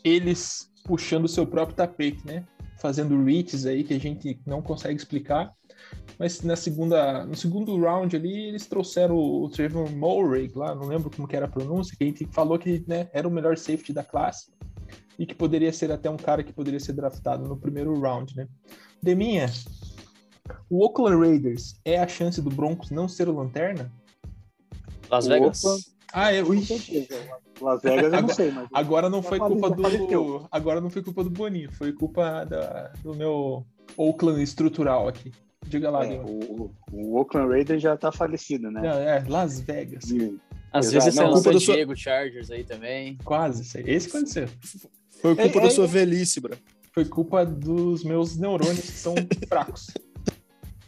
eles puxando o seu próprio tapete, né? Fazendo reaches aí que a gente não consegue explicar. Mas na segunda, no segundo round ali, eles trouxeram o, o Trevor Murray lá, não lembro como que era a pronúncia, que a gente falou que né, era o melhor safety da classe e que poderia ser até um cara que poderia ser draftado no primeiro round, né? Deminha, o Oakland Raiders é a chance do Broncos não ser o lanterna? Las Vegas. Ah, é. Ui. Las Vegas eu não sei, mas. Agora não foi culpa do. Agora não foi culpa do Boninho, foi culpa da, do meu Oakland estrutural aqui. Diga lá, é, o, o, Oakland Raiders já tá falecido, né? Não, é, Las Vegas. Às Exato. vezes é o San Diego sua... Chargers aí também. Quase, esse aconteceu. Foi culpa é, da é, sua velhice, bro. Foi culpa dos meus neurônios que são fracos.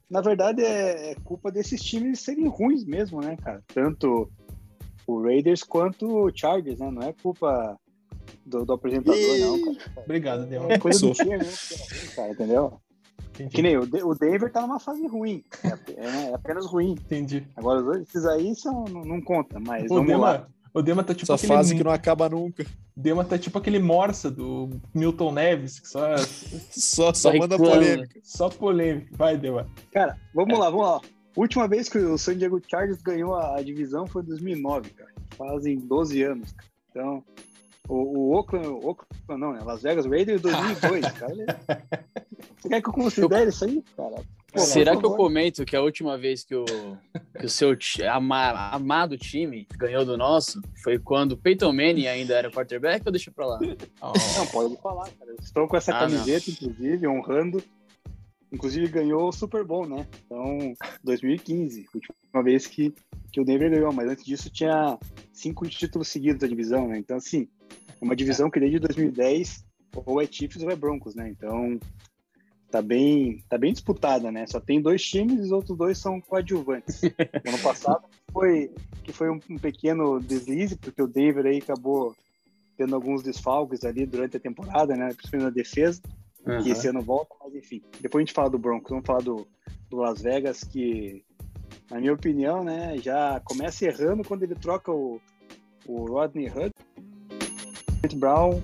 Na verdade, é, é culpa desses times serem ruins mesmo, né, cara? Tanto o Raiders quanto o Chargers, né? Não é culpa do, do apresentador, e... não, cara. Obrigado, Deus. É coisa do time mesmo, cara, entendeu? Entendi. Que nem o, o Denver tá numa fase ruim. É, é, é apenas ruim. Entendi. Agora, os esses aí são, não, não conta, mas o vamos Dema, lá. O Dema tá tipo Essa aquele... fase que não acaba nunca. Dema tá tipo aquele Morsa do Milton Neves, que só... só, só manda polêmica. Só polêmica. Vai, Dema. Cara, vamos é. lá, vamos lá. Última vez que o San Diego Chargers ganhou a, a divisão foi em 2009, cara. Fazem 12 anos, cara. Então, o, o Oakland, Oakland, não, né? Las Vegas Raiders 2002, cara. Você quer que eu considere isso aí, cara? Pô, Será que eu comento que a última vez que o, que o seu ama, amado time ganhou do nosso foi quando o Peyton Manning ainda era quarterback ou deixa pra lá? Oh. Não, pode falar, cara. estou com essa ah, camiseta, não. inclusive, honrando inclusive ganhou o Super Bowl, né? Então, 2015, última vez que, que o Denver ganhou, mas antes disso tinha cinco títulos seguidos da divisão, né? Então, assim, é uma divisão que desde 2010 ou é Chiefs ou é Broncos, né? Então, tá bem, tá bem disputada, né? Só tem dois times e os outros dois são coadjuvantes. ano passado foi que foi um, um, pequeno deslize, porque o Denver aí acabou tendo alguns desfalques ali durante a temporada, né? Principalmente na defesa, uhum. que esse ano volta, mas enfim. Depois a gente fala do Broncos, vamos falar do, do Las Vegas, que, na minha opinião, né, já começa errando quando ele troca o, o Rodney Hood, Brown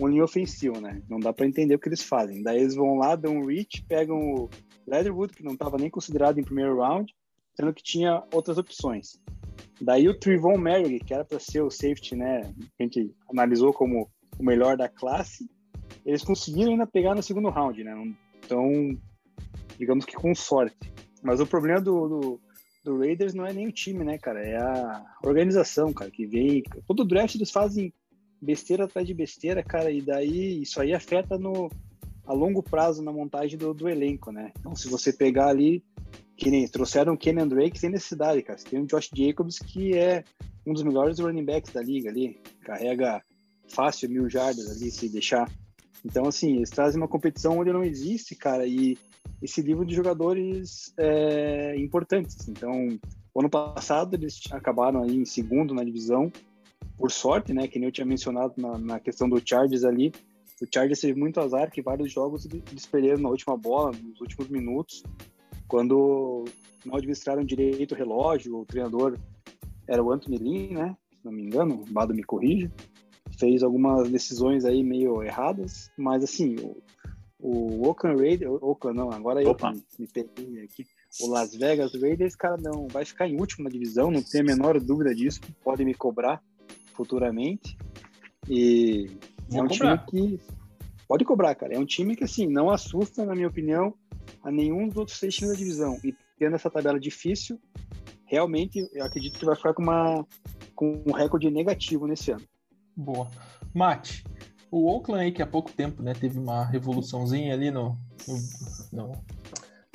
um linha ofensivo, né? Não dá para entender o que eles fazem. Daí eles vão lá, dão um reach, pegam o Leatherwood, que não estava nem considerado em primeiro round, sendo que tinha outras opções. Daí o Trivon Merrick, que era para ser o safety, né? A gente analisou como o melhor da classe, eles conseguiram ainda pegar no segundo round, né? Então, digamos que com sorte. Mas o problema do, do, do Raiders não é nem o time, né, cara? É a organização, cara, que vem. Todo draft eles fazem besteira atrás de besteira, cara, e daí isso aí afeta no a longo prazo na montagem do, do elenco, né? Então, se você pegar ali, que nem trouxeram o Kenyon Drake sem necessidade, cara. Você tem o Josh Jacobs, que é um dos melhores running backs da liga ali, carrega fácil mil jardas ali, se deixar. Então, assim, eles trazem uma competição onde não existe, cara, e esse livro de jogadores é, importantes. Então, ano passado eles acabaram aí em segundo na divisão, por sorte, né, que nem eu tinha mencionado na, na questão do Chargers ali, o Chargers teve muito azar que vários jogos eles perderam na última bola, nos últimos minutos, quando não administraram direito o relógio, o treinador era o Anthony Lynn, né, se não me engano, o Bado me corrija, fez algumas decisões aí meio erradas, mas assim, o, Oakland Raiders, Oakland não, agora eu me, peguei aqui, o Las Vegas Raiders, cara, não, vai ficar em último na divisão, não tenho a menor dúvida disso, podem me cobrar, futuramente. E Vou é um cobrar. time que pode cobrar, cara. É um time que assim não assusta, na minha opinião, a nenhum dos outros seis times da divisão. E tendo essa tabela difícil, realmente eu acredito que vai ficar com uma com um recorde negativo nesse ano. Boa. Mate, o Oakland aí que há pouco tempo, né, teve uma revoluçãozinha ali no, no, no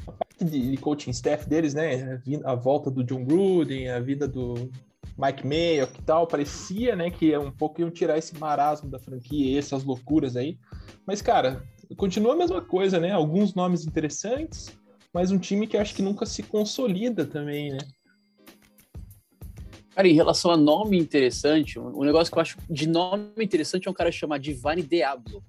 a parte de, de coaching staff deles, né, a volta do John Gruden, a vida do Mike Mayo, que tal, parecia, né, que é um pouco iam tirar esse marasmo da franquia, essas loucuras aí. Mas, cara, continua a mesma coisa, né? Alguns nomes interessantes, mas um time que acho que nunca se consolida também, né? Cara, em relação a nome interessante, um negócio que eu acho de nome interessante é um cara chamado Divine Diablo.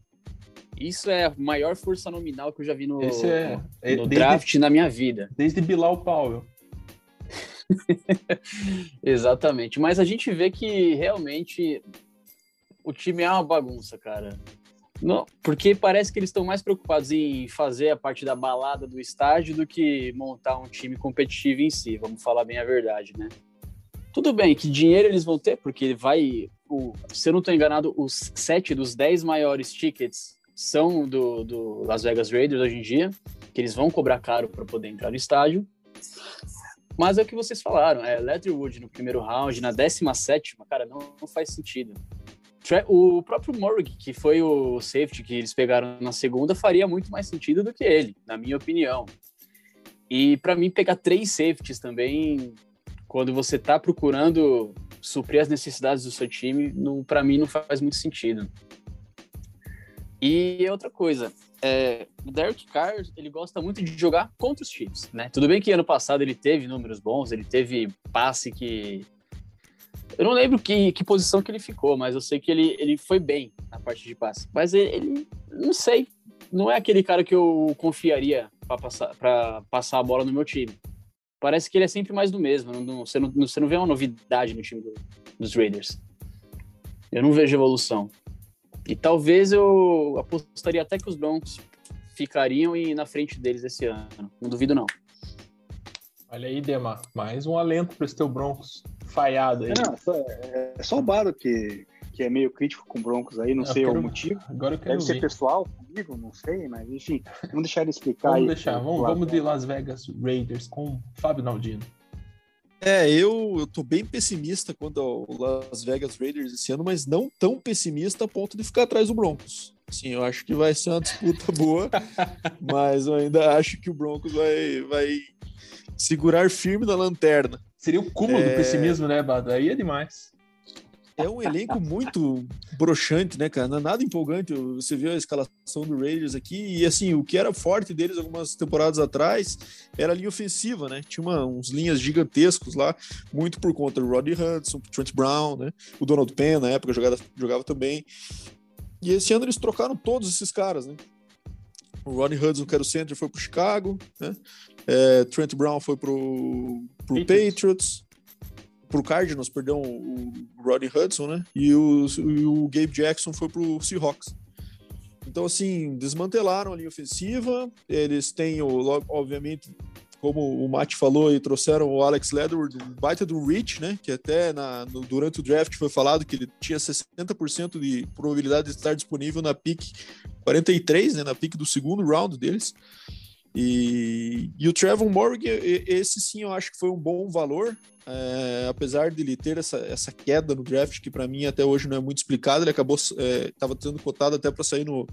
Isso é a maior força nominal que eu já vi no, Esse é, no, é no draft na minha vida. Desde Bilal Powell. Exatamente. Mas a gente vê que realmente o time é uma bagunça, cara. Não, porque parece que eles estão mais preocupados em fazer a parte da balada do estádio do que montar um time competitivo em si, vamos falar bem a verdade, né? Tudo bem, que dinheiro eles vão ter, porque vai. O, se eu não estou enganado, os sete dos dez maiores tickets são do, do Las Vegas Raiders hoje em dia, que eles vão cobrar caro para poder entrar no estádio. Mas é o que vocês falaram, é Leatherwood no primeiro round, na 17, cara, não, não faz sentido. O próprio Morrig, que foi o safety que eles pegaram na segunda, faria muito mais sentido do que ele, na minha opinião. E para mim, pegar três safeties também, quando você tá procurando suprir as necessidades do seu time, para mim não faz muito sentido. E outra coisa, é, o Derek Carr, ele gosta muito de jogar contra os Chiefs, né? Tudo bem que ano passado ele teve números bons, ele teve passe que... Eu não lembro que, que posição que ele ficou, mas eu sei que ele, ele foi bem na parte de passe. Mas ele, ele não sei, não é aquele cara que eu confiaria para passar, passar a bola no meu time. Parece que ele é sempre mais do mesmo, não, você, não, você não vê uma novidade no time do, dos Raiders. Eu não vejo evolução. E talvez eu apostaria até que os Broncos ficariam e na frente deles esse ano. Não duvido, não. Olha aí, Dema, mais um alento para esse teu Broncos falhado aí. Não, é, é só o Baro que, que é meio crítico com Broncos aí, não eu sei quero, o motivo. Agora eu quero Deve ver. ser pessoal comigo, não sei, mas enfim, vamos deixar ele explicar vamos aí. Deixar, vamos deixar, vamos de Las Vegas Raiders com Fábio Naldino. É, eu, eu tô bem pessimista quanto ao Las Vegas Raiders esse ano, mas não tão pessimista a ponto de ficar atrás do Broncos. Sim, eu acho que vai ser uma disputa boa, mas eu ainda acho que o Broncos vai, vai segurar firme na lanterna. Seria o cúmulo é... do pessimismo, né, Bado? Aí é demais. É um elenco muito broxante, né, cara? Não é nada empolgante. Você viu a escalação do Raiders aqui e, assim, o que era forte deles algumas temporadas atrás era a linha ofensiva, né? Tinha uma, uns linhas gigantescos lá, muito por conta do Rodney Hudson, Trent Brown, né? O Donald Penn, na época, jogava, jogava também. E esse ano eles trocaram todos esses caras, né? O Ronnie Hudson, que era o center, foi pro Chicago, né? É, Trent Brown foi pro, pro Patriots. Patriots. Pro Cardinals, perdão, o Rodney Hudson, né? E o, e o Gabe Jackson foi pro Seahawks. Então, assim, desmantelaram a linha ofensiva. Eles têm, o, obviamente, como o Matt falou, e trouxeram o Alex Leatherwood, um baita do Rich, né? Que até na, no, durante o draft foi falado que ele tinha 60% de probabilidade de estar disponível na pick 43, né? Na pick do segundo round deles. E, e o Trevor Morgan, esse sim eu acho que foi um bom valor, é, apesar de ele ter essa, essa queda no draft, que para mim até hoje não é muito explicado, ele acabou, estava é, sendo cotado até para sair no,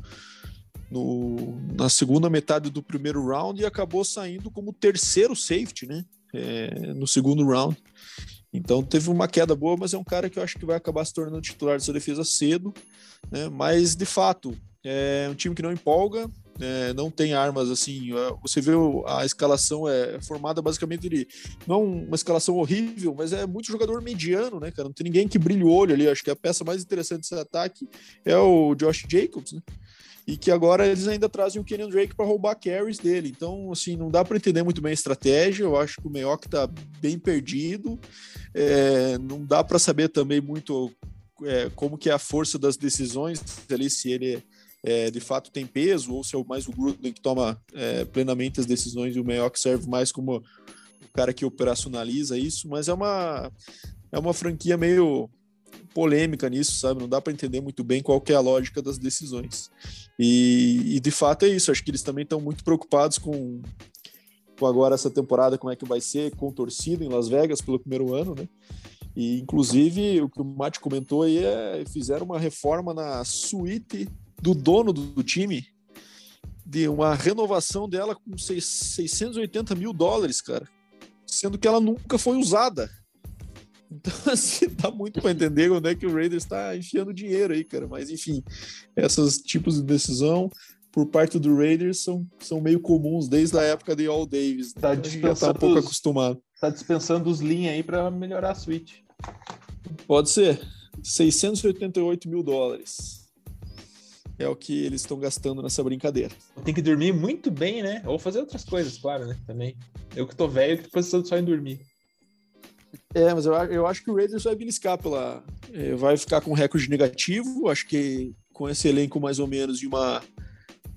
no, na segunda metade do primeiro round e acabou saindo como terceiro safety, né? É, no segundo round. Então teve uma queda boa, mas é um cara que eu acho que vai acabar se tornando titular dessa defesa cedo. Né? Mas de fato, é um time que não empolga, é, não tem armas assim. É, você vê a escalação é formada basicamente de não uma escalação horrível, mas é muito jogador mediano, né, cara? Não tem ninguém que brilhe o olho ali. Acho que a peça mais interessante desse ataque é o Josh Jacobs, né? e que agora eles ainda trazem o Kenyon Drake para roubar carries dele. Então, assim, não dá para entender muito bem a estratégia. Eu acho que o Meioc está bem perdido. É, não dá para saber também muito é, como que é a força das decisões ali, se ele é, de fato tem peso ou se é mais o Gruden que toma é, plenamente as decisões e o Meioc serve mais como o cara que operacionaliza isso. Mas é uma é uma franquia meio polêmica nisso, sabe? Não dá para entender muito bem qual é a lógica das decisões. E, e, de fato é isso. Acho que eles também estão muito preocupados com, com agora essa temporada, como é que vai ser com torcida em Las Vegas pelo primeiro ano, né? E inclusive o que o Mate comentou aí é fizeram uma reforma na suíte do dono do, time, de uma renovação dela com 680 mil dólares, cara, sendo que ela nunca foi usada. Então, assim, dá muito para entender onde é que o Raiders está enfiando dinheiro aí, cara. Mas, enfim, esses tipos de decisão por parte do Raiders são, são meio comuns desde a época de All Davis. Né? Tá então, já tá um pouco os, acostumado. Tá dispensando os linhas aí para melhorar a suíte. Pode ser. 688 mil dólares. É o que eles estão gastando nessa brincadeira. Tem que dormir muito bem, né? Ou fazer outras coisas, claro, né? Também. Eu que tô velho, que tô precisando só em dormir. É, mas eu, eu acho que o Raiders vai beliscar pela. É, vai ficar com recorde negativo. Acho que com esse elenco mais ou menos de uma,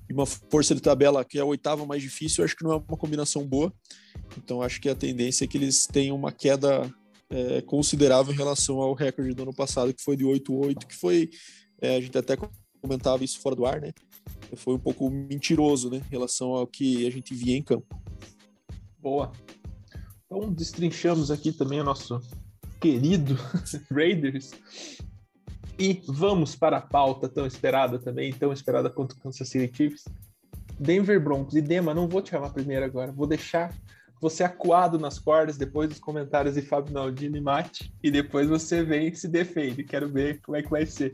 de uma força de tabela que é a oitava mais difícil, acho que não é uma combinação boa. Então acho que a tendência é que eles tenham uma queda é, considerável em relação ao recorde do ano passado, que foi de 8-8, que foi. É, a gente até comentava isso fora do ar, né? Foi um pouco mentiroso, né? Em relação ao que a gente via em campo. Boa. Então, destrinchamos aqui também o nosso querido Raiders. E vamos para a pauta tão esperada também, tão esperada quanto o Kansas City Chiefs. Denver Broncos. E Dema, não vou te chamar primeiro agora, vou deixar você acuado nas cordas depois dos comentários de Fábio Naldini e Mate, e depois você vem e se defende. Quero ver como é que vai ser.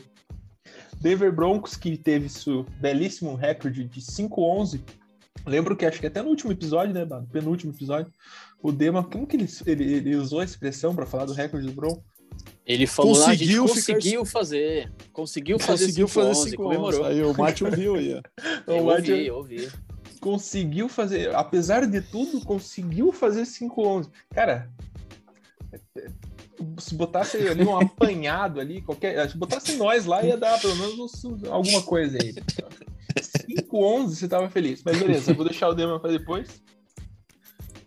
Denver Broncos, que teve seu belíssimo recorde de 5-11. Lembro que acho que até no último episódio, né, mano? Penúltimo episódio, o Dema, como que ele, ele, ele usou a expressão para falar do recorde do Bron? Ele falou conseguiu, lá, conseguiu fazer. Conseguiu fazer conseguiu 5 fazer 11, comemorou. Aí o Mate ouviu aí. eu ouvi, ouvi. Conseguiu fazer, apesar de tudo, conseguiu fazer 5-11. Cara, se botasse ali um apanhado ali, qualquer. Se botasse nós lá, ia dar pelo menos alguma coisa aí. 5-11 você tava feliz. Mas beleza, vou deixar o Dema para depois.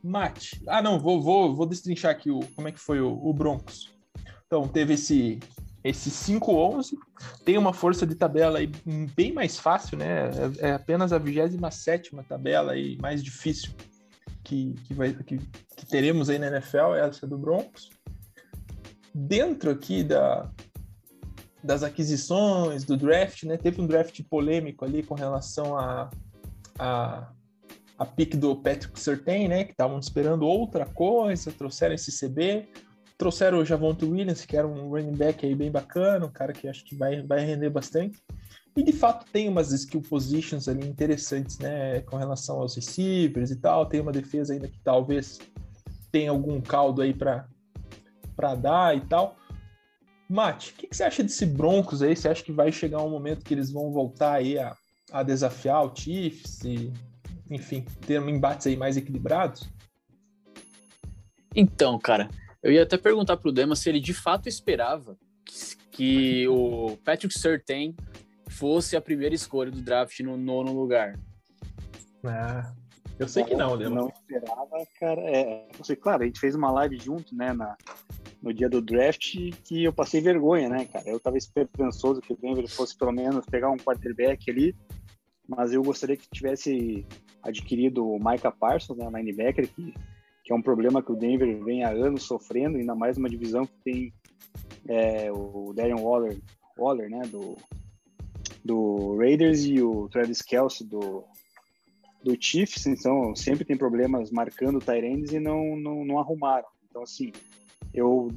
Mate. Ah, não, vou, vou, vou destrinchar aqui o, como é que foi o, o Broncos. Então, teve esse, esse 5-11, tem uma força de tabela aí bem mais fácil, né? É, é apenas a 27 tabela aí mais difícil que, que, vai, que, que teremos aí na NFL, essa do Broncos. Dentro aqui da, das aquisições, do draft, né? Teve um draft polêmico ali com relação a, a, a pick do Patrick Surtain, né? Que estavam esperando outra coisa, trouxeram esse CB, trouxeram o Javonte Williams, que era um running back aí bem bacana, um cara que acho que vai, vai render bastante. E de fato tem umas skill positions ali interessantes, né? Com relação aos receivers e tal. Tem uma defesa ainda que talvez tenha algum caldo aí para dar e tal. Mate, o que, que, você acha desse Broncos aí? Você acha que vai chegar um momento que eles vão voltar aí a, a desafiar o Chiefs e, enfim, ter embates aí mais equilibrados? Então, cara, eu ia até perguntar pro Dema se ele de fato esperava que, que o Patrick Surtain fosse a primeira escolha do draft no nono lugar. Ah, eu sei que não, Dema. Não esperava, cara. É, sei, claro, a gente fez uma live junto, né, na, no dia do draft que eu passei vergonha, né, cara? Eu tava esperançoso que o Denver fosse pelo menos pegar um quarterback ali, mas eu gostaria que tivesse adquirido o Micah Parsons, né, linebacker, que, que é um problema que o Denver vem há anos sofrendo, ainda mais uma divisão que tem é, o Darren Waller, Waller, né, do, do Raiders e o Travis Kelce do, do Chiefs, então sempre tem problemas marcando Tyrands e não, não, não arrumaram. Então, assim, eu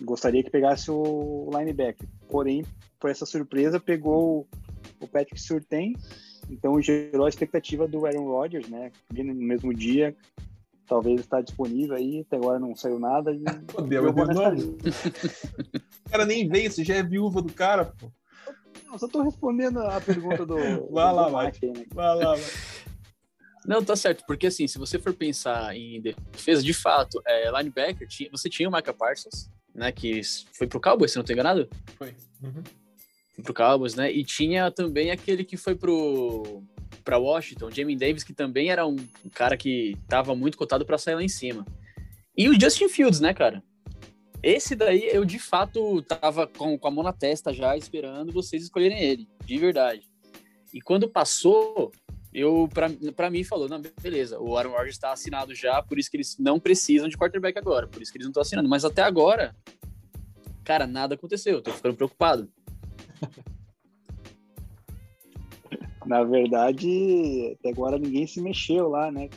gostaria que pegasse o linebacker. Porém, por essa surpresa, pegou o Patrick Surtain, então gerou a expectativa do Aaron Rodgers, né? Vindo no mesmo dia, talvez está disponível aí, até agora não saiu nada. E Fodeu, eu o cara nem veio, você já é viúva do cara, pô. Não, só tô respondendo a pergunta do. Vai lá, vai. Né? Vai lá, vai. Não, tá certo, porque assim, se você for pensar em defesa, de fato, é, linebacker, tinha, você tinha o Micah Parsons, né, que foi pro Cowboys, se não tô enganado? Foi. Uhum. Foi pro Cowboys, né, e tinha também aquele que foi pro para Washington, Jamie Davis, que também era um cara que tava muito cotado para sair lá em cima. E o Justin Fields, né, cara? Esse daí eu de fato tava com, com a mão na testa já esperando vocês escolherem ele, de verdade. E quando passou, eu para mim falou, não, beleza, o Aaron Rodgers está assinado já, por isso que eles não precisam de quarterback agora, por isso que eles não estão assinando. Mas até agora, cara, nada aconteceu, eu tô ficando preocupado. Na verdade, até agora ninguém se mexeu lá, né,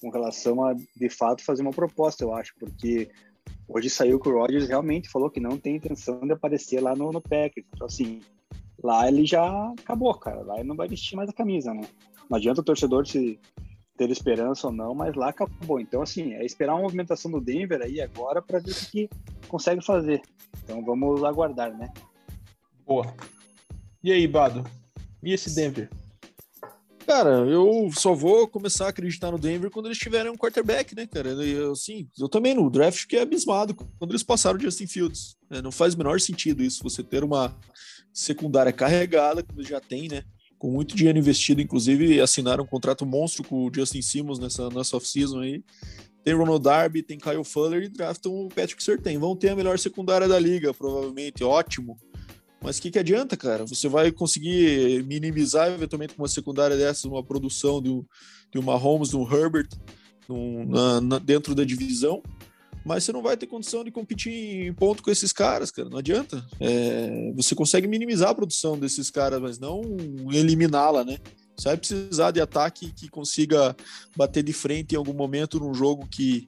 com relação a, de fato, fazer uma proposta, eu acho, porque hoje saiu que o Rodgers realmente falou que não tem intenção de aparecer lá no, no Packers. Então, assim, lá ele já acabou, cara. Lá ele não vai vestir mais a camisa, né? Não adianta o torcedor se ter esperança ou não, mas lá acabou. Então, assim, é esperar uma movimentação do Denver aí agora para ver o que consegue fazer. Então, vamos aguardar, né? Boa. E aí, Bado? E esse Denver? Cara, eu só vou começar a acreditar no Denver quando eles tiverem um quarterback, né, cara? Eu, assim, eu também no draft fiquei abismado quando eles passaram o Justin Fields. Né? Não faz o menor sentido isso, você ter uma secundária carregada, como já tem, né? Com muito dinheiro investido, inclusive assinaram um contrato monstro com o Justin Simmons nessa, nessa off-season aí. Tem Ronald Darby, tem Kyle Fuller e draftam o Patrick Surtain. Vão ter a melhor secundária da liga, provavelmente. Ótimo. Mas o que, que adianta, cara? Você vai conseguir minimizar eventualmente com uma secundária dessa, uma produção de, um, de uma Holmes, de um Herbert um, na, na, dentro da divisão mas você não vai ter condição de competir em ponto com esses caras, cara. Não adianta. É, você consegue minimizar a produção desses caras, mas não eliminá-la, né? Você vai precisar de ataque que consiga bater de frente em algum momento num jogo que,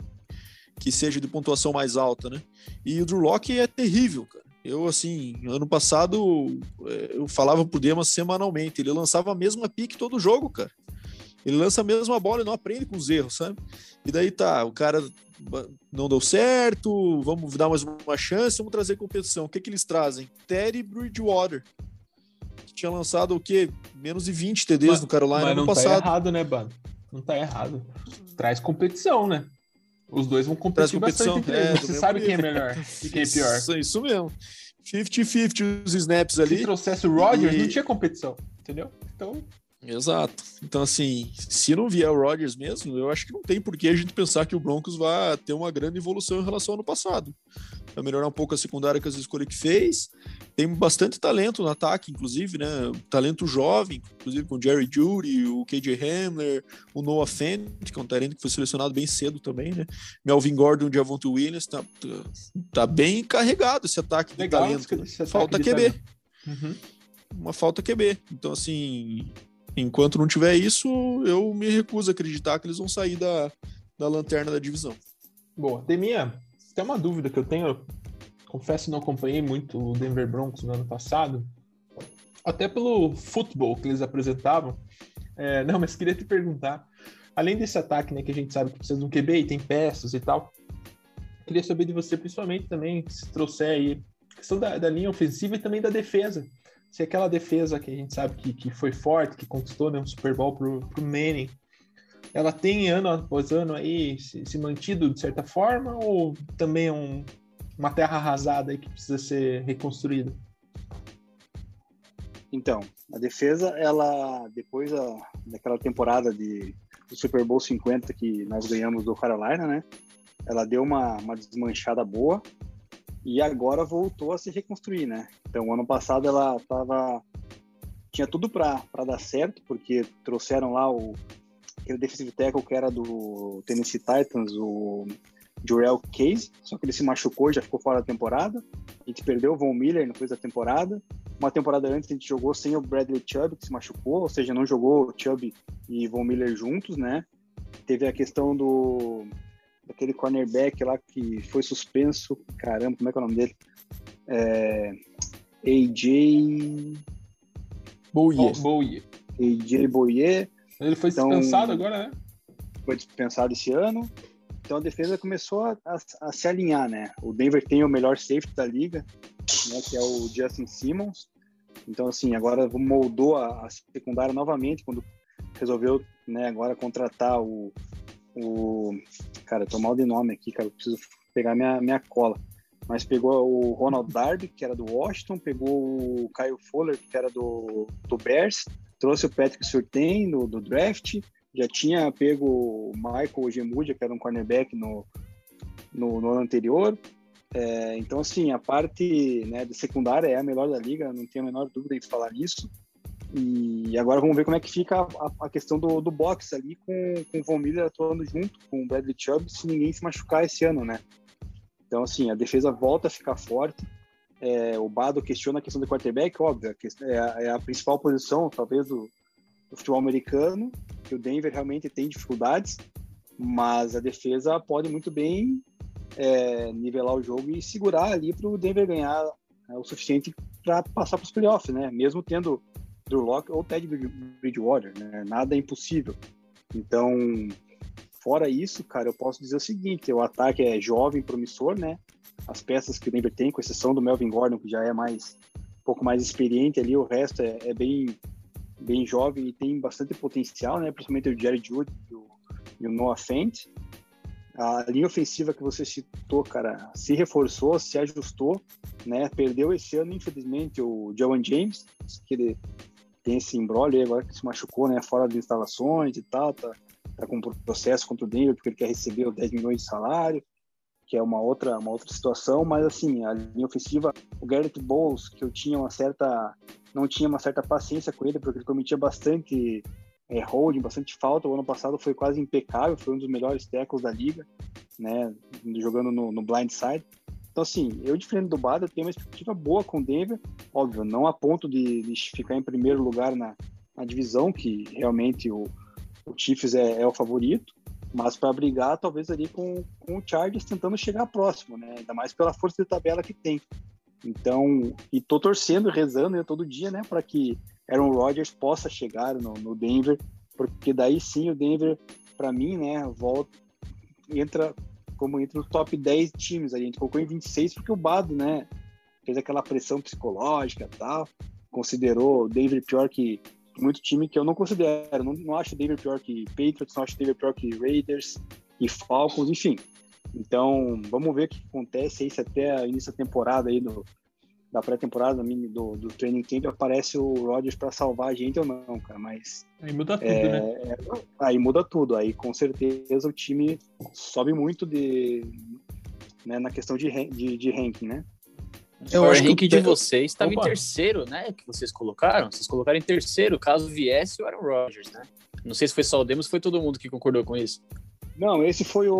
que seja de pontuação mais alta, né? E o Drew Locke é terrível, cara. Eu, assim, ano passado, é, eu falava pro Demas semanalmente. Ele lançava a mesma pique todo jogo, cara. Ele lança a mesma bola e não aprende com os erros, sabe? E daí tá, o cara não deu certo, vamos dar mais uma chance, vamos trazer competição. O que, que eles trazem? Terry Bridgewater, que tinha lançado o quê? Menos de 20 TDs mas, no Carolina mas não no tá passado. Tá errado, né, Bano? Não tá errado. Traz competição, né? Os dois vão competir competição, bastante. É, Você sabe quem é melhor e quem é pior. Isso, isso mesmo. 50-50 os snaps ali. Se trouxesse o Rogers, e... não tinha competição, entendeu? Então, Exato. Então, assim, se não vier o Rodgers mesmo, eu acho que não tem por que a gente pensar que o Broncos vai ter uma grande evolução em relação ao ano passado. Vai melhorar um pouco a secundária que as escolhas que fez. Tem bastante talento no ataque, inclusive, né? Talento jovem, inclusive com o Jerry Judy, o KJ Hamler, o Noah Fent, que é um talento que foi selecionado bem cedo também, né? Melvin Gordon, o Javonte Williams, tá, tá bem carregado esse ataque Legal, de talento. esse ataque Falta QB. Uhum. Uma falta QB. Então, assim, enquanto não tiver isso, eu me recuso a acreditar que eles vão sair da, da lanterna da divisão. Boa. Deminha, tem uma dúvida que eu tenho. Confesso que não acompanhei muito o Denver Broncos no ano passado. Até pelo futebol que eles apresentavam. É, não, mas queria te perguntar. Além desse ataque, né, que a gente sabe que precisa de um QB e tem peças e tal. Queria saber de você, principalmente também, se trouxer aí a questão da, da linha ofensiva e também da defesa. Se aquela defesa que a gente sabe que, que foi forte, que conquistou né, um Super Bowl pro, pro Manning, ela tem ano após ano aí se, se mantido de certa forma ou também é um, uma terra arrasada aí que precisa ser reconstruída? Então, a defesa, ela, depois da, daquela temporada de, do Super Bowl 50 que nós ganhamos do Carolina, né? Ela deu uma, uma desmanchada boa e agora voltou a se reconstruir, né? Então, ano passado ela tava tinha tudo para dar certo, porque trouxeram lá o aquele defensive tackle que era do Tennessee Titans, o Jorel Case, só que ele se machucou já ficou fora da temporada. A gente perdeu o Von Miller no começo da temporada. Uma temporada antes a gente jogou sem o Bradley Chubb, que se machucou, ou seja, não jogou Chubb e Von Miller juntos, né? Teve a questão do daquele cornerback lá que foi suspenso. Caramba, como é que é o nome dele? É, AJ. Bowie. Bowie. AJ Boyer. Ele foi Então- dispensado agora, né? foi dispensado esse ano. Então a defesa começou a, a- a se alinhar, né? O Denver tem o melhor safety da liga, né, que é o Justin Simmons. Então, assim, agora moldou a, a secundária novamente quando resolveu, né, agora contratar o, o... Cara, eu tô mal de nome aqui, cara, eu preciso pegar minha, minha cola. Mas pegou o Ronald Darby, que era do Washington, pegou o Kyle Fuller, que era do, do Bears, trouxe o Patrick Surtain do, do draft, já tinha pego o Michael Gemudia, que era um cornerback no, no, no ano anterior. É, então, assim, a parte né, de secundária é a melhor da liga, não tenho a menor dúvida em falar nisso. E agora vamos ver como é que fica a, a questão do, do boxe ali com, com o Von Miller atuando junto com o Bradley Chubb, se ninguém se machucar esse ano, né? Então, assim, a defesa volta a ficar forte. É, o Bado questiona a questão do quarterback, óbvio, é a, é a principal posição, talvez, do, do futebol americano, que o Denver realmente tem dificuldades, mas a defesa pode muito bem é, nivelar o jogo e segurar ali para o Denver ganhar é, o suficiente para passar para os playoffs, né? Mesmo tendo Drew Locke ou Ted Bridgewater, né? Nada é impossível. Então, fora isso, cara, eu posso dizer o seguinte: o ataque é jovem, promissor, né? As peças que o Denver tem, com exceção do Melvin Gordon, que já é mais um pouco mais experiente ali, o resto é, é bem bem jovem e tem bastante potencial, né? Principalmente o Jerry Judy e o, e o Noah Fent. A linha ofensiva que você citou, cara, se reforçou, se ajustou, né? Perdeu esse ano, infelizmente, o Joan James, que ele tem esse agora que se machucou, né? Fora das instalações e tal, tá, tá com processo contra o Denver porque ele quer receber os 10 milhões de salário, que é uma outra, uma outra situação, mas assim, a linha ofensiva, o Garrett Bowles, que eu tinha uma certa não tinha uma certa paciência com ele, porque ele cometia bastante é, holding, bastante falta. O ano passado foi quase impecável, foi um dos melhores tackles da liga, né, jogando no, no blind side. Então, assim, eu, diferente do Bada, tenho uma expectativa boa com o Denver, óbvio, não a ponto de, de ficar em primeiro lugar na, na divisão, que realmente o, o Chiefs é, é o favorito, mas para brigar, talvez ali com, com o Chargers tentando chegar próximo, né, ainda mais pela força de tabela que tem. Então, e tô torcendo, rezando né, todo dia, né, para que Aaron Rodgers possa chegar no, no Denver, porque daí sim o Denver, para mim, né, volta, entra como entre os top 10 times. A gente colocou em 26 porque o Bado, né, fez aquela pressão psicológica e tal, considerou o Denver pior que muito time que eu não considero. Não, não acho o Denver pior que Patriots, não acho o Denver pior que Raiders e Falcons, enfim. Então, vamos ver o que acontece aí se até início da temporada aí da pré-temporada, do, do training camp, aparece o Rodgers para salvar a gente ou não, cara. Mas. Aí muda tudo, é, né? É, aí muda tudo. Aí com certeza o time sobe muito de, né, na questão de, de, de ranking, né? Eu o acho ranking que de vocês estava em terceiro, né? Que vocês colocaram. Vocês colocaram em terceiro, caso viesse o Aaron Rodgers, né? Não sei se foi só o Demos, foi todo mundo que concordou com isso. Não, esse foi o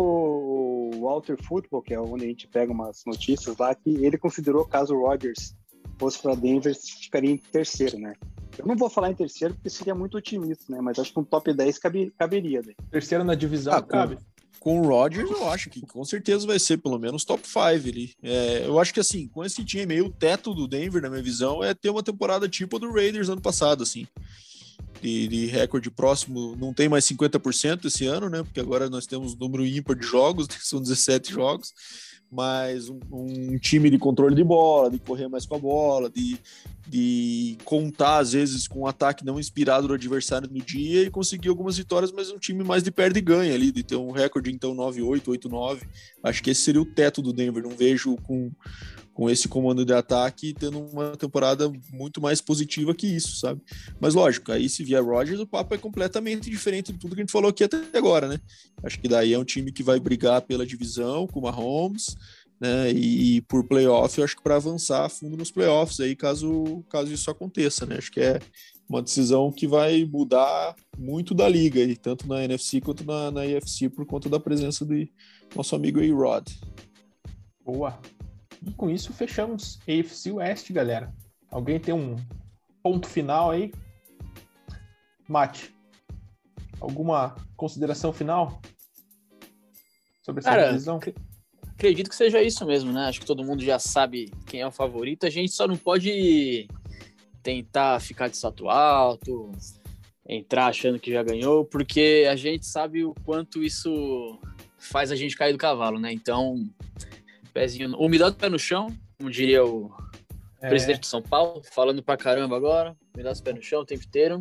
Walter Football, que é onde a gente pega umas notícias lá, que ele considerou caso o Rodgers fosse para Denver, ficaria em terceiro, né? Eu não vou falar em terceiro porque seria muito otimista, né? Mas acho que um top 10 cabe, caberia. Né? Terceiro na divisão ah, cabe. Com, com o Rodgers, eu acho que com certeza vai ser pelo menos top 5 ali. É, eu acho que assim, com esse time aí, o teto do Denver, na minha visão, é ter uma temporada tipo a do Raiders ano passado, assim de, de recorde próximo, não tem mais 50% esse ano, né? Porque agora nós temos um número ímpar de jogos, são 17 jogos, mas um, um, time de controle de bola, de correr mais com a bola, de, de contar às vezes com um ataque não inspirado do adversário no dia e conseguir algumas vitórias, mas um time mais de perde e ganha ali, de ter um recorde então 9-8, 8-9. Acho que esse seria o teto do Denver. Não vejo com com esse comando de ataque tendo uma temporada muito mais positiva que isso, sabe? Mas lógico, aí se vier Rodgers, o papo é completamente diferente de tudo que a gente falou aqui até agora, né? Acho que daí é um time que vai brigar pela divisão com o Mahomes, né? E, e por playoff, eu acho que para avançar a fundo nos playoffs aí, caso, caso isso aconteça, né? Acho que é uma decisão que vai mudar muito da liga, aí, tanto na NFC quanto na, na IFC, por conta da presença de nosso amigo A-Rod. Boa. E com isso fechamos AFC West, galera. Alguém tem um ponto final aí? Mate, alguma consideração final sobre essa Cara, divisão? Acredito que seja isso mesmo, né? Acho que todo mundo já sabe quem é o favorito. A gente só não pode tentar ficar de salto alto, entrar achando que já ganhou, porque a gente sabe o quanto isso faz a gente cair do cavalo, né? Então, pezinho, umidade do pé no chão, como diria o é. presidente de São Paulo, falando pra caramba agora, umidade do pé no chão o tempo inteiro.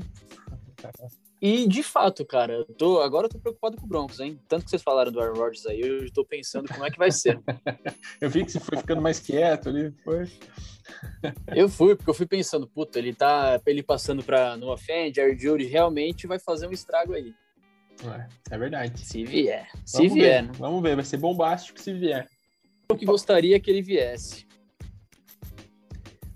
E de fato, cara, eu tô, agora eu tô preocupado com o Broncos, hein? Tanto que vocês falaram do Aaron Rodgers aí, eu tô pensando como é que vai ser. eu vi que você foi ficando mais quieto ali, foi. eu fui, porque eu fui pensando, puta, ele tá ele passando pra Noah Fan, Jared Judy realmente vai fazer um estrago aí. É, é verdade. Se vier. Se Vamos vier. Ver. Né? Vamos ver, vai ser bombástico se vier que gostaria que ele viesse.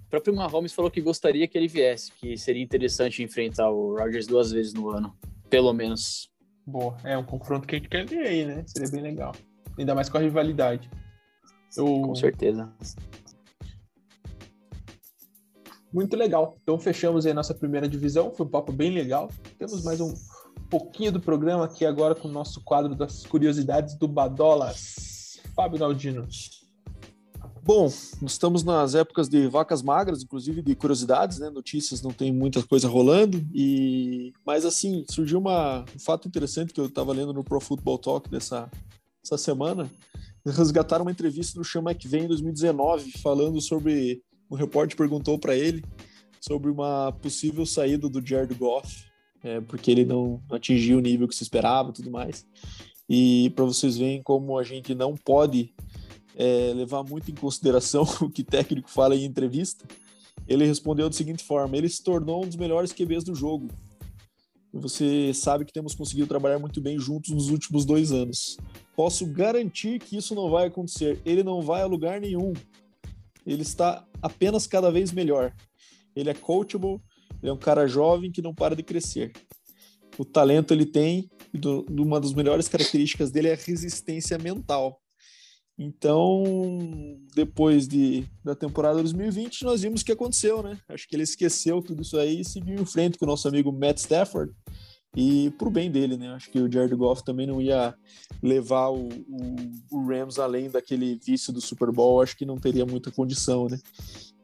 O próprio Mahomes falou que gostaria que ele viesse, que seria interessante enfrentar o Rodgers duas vezes no ano, pelo menos. Boa, é um confronto que a gente quer ver aí, né? Seria bem legal. Ainda mais com a rivalidade. Eu... Com certeza. Muito legal. Então fechamos aí a nossa primeira divisão. Foi um papo bem legal. Temos mais um pouquinho do programa aqui agora com o nosso quadro das curiosidades do Badolas. Fábio Naldino. Bom, estamos nas épocas de vacas magras, inclusive de curiosidades, né? Notícias não tem muita coisa rolando e mas assim, surgiu uma, um fato interessante que eu estava lendo no Pro Football Talk dessa essa semana. Resgataram uma entrevista do Sean McVay em 2019 falando sobre o repórter perguntou para ele sobre uma possível saída do Jared Goff, é, porque ele não atingiu o nível que se esperava, tudo mais. E para vocês verem como a gente não pode é, levar muito em consideração o que técnico fala em entrevista, ele respondeu da seguinte forma: ele se tornou um dos melhores QBs do jogo. Você sabe que temos conseguido trabalhar muito bem juntos nos últimos dois anos. Posso garantir que isso não vai acontecer. Ele não vai a lugar nenhum. Ele está apenas cada vez melhor. Ele é coachable, ele é um cara jovem que não para de crescer. O talento ele tem do, uma das melhores características dele é a resistência mental. Então, depois de, da temporada 2020, nós vimos o que aconteceu, né? Acho que ele esqueceu tudo isso aí e seguiu em frente com o nosso amigo Matt Stafford. E pro bem dele, né? Acho que o Jared Goff também não ia levar o, o, o Rams além daquele vício do Super Bowl. Acho que não teria muita condição, né?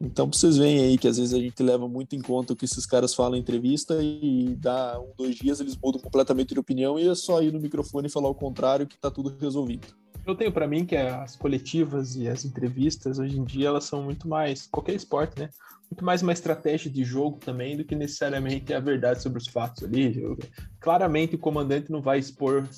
Então, vocês veem aí que às vezes a gente leva muito em conta o que esses caras falam em entrevista e dá um, dois dias eles mudam completamente de opinião e é só ir no microfone e falar o contrário que tá tudo resolvido. Eu tenho para mim que as coletivas e as entrevistas hoje em dia elas são muito mais qualquer esporte, né? Muito mais uma estratégia de jogo também do que necessariamente a verdade sobre os fatos ali. Claramente o comandante não vai expor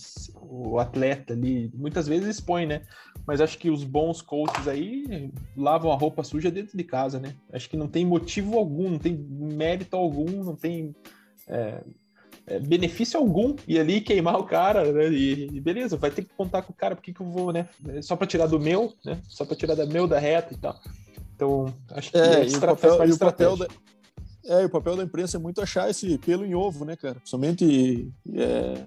o atleta ali, muitas vezes expõe, né? Mas acho que os bons coaches aí lavam a roupa suja dentro de casa, né? Acho que não tem motivo algum, não tem mérito algum, não tem é, é, benefício algum e ali queimar o cara, né? E, e, beleza, vai ter que contar com o cara, porque que eu vou, né? Só para tirar do meu, né? Só para tirar da meu da reta e tal. Então, acho que é, e o papel, e o papel da, é, o papel da imprensa é muito achar esse pelo em ovo, né, cara? Somente é,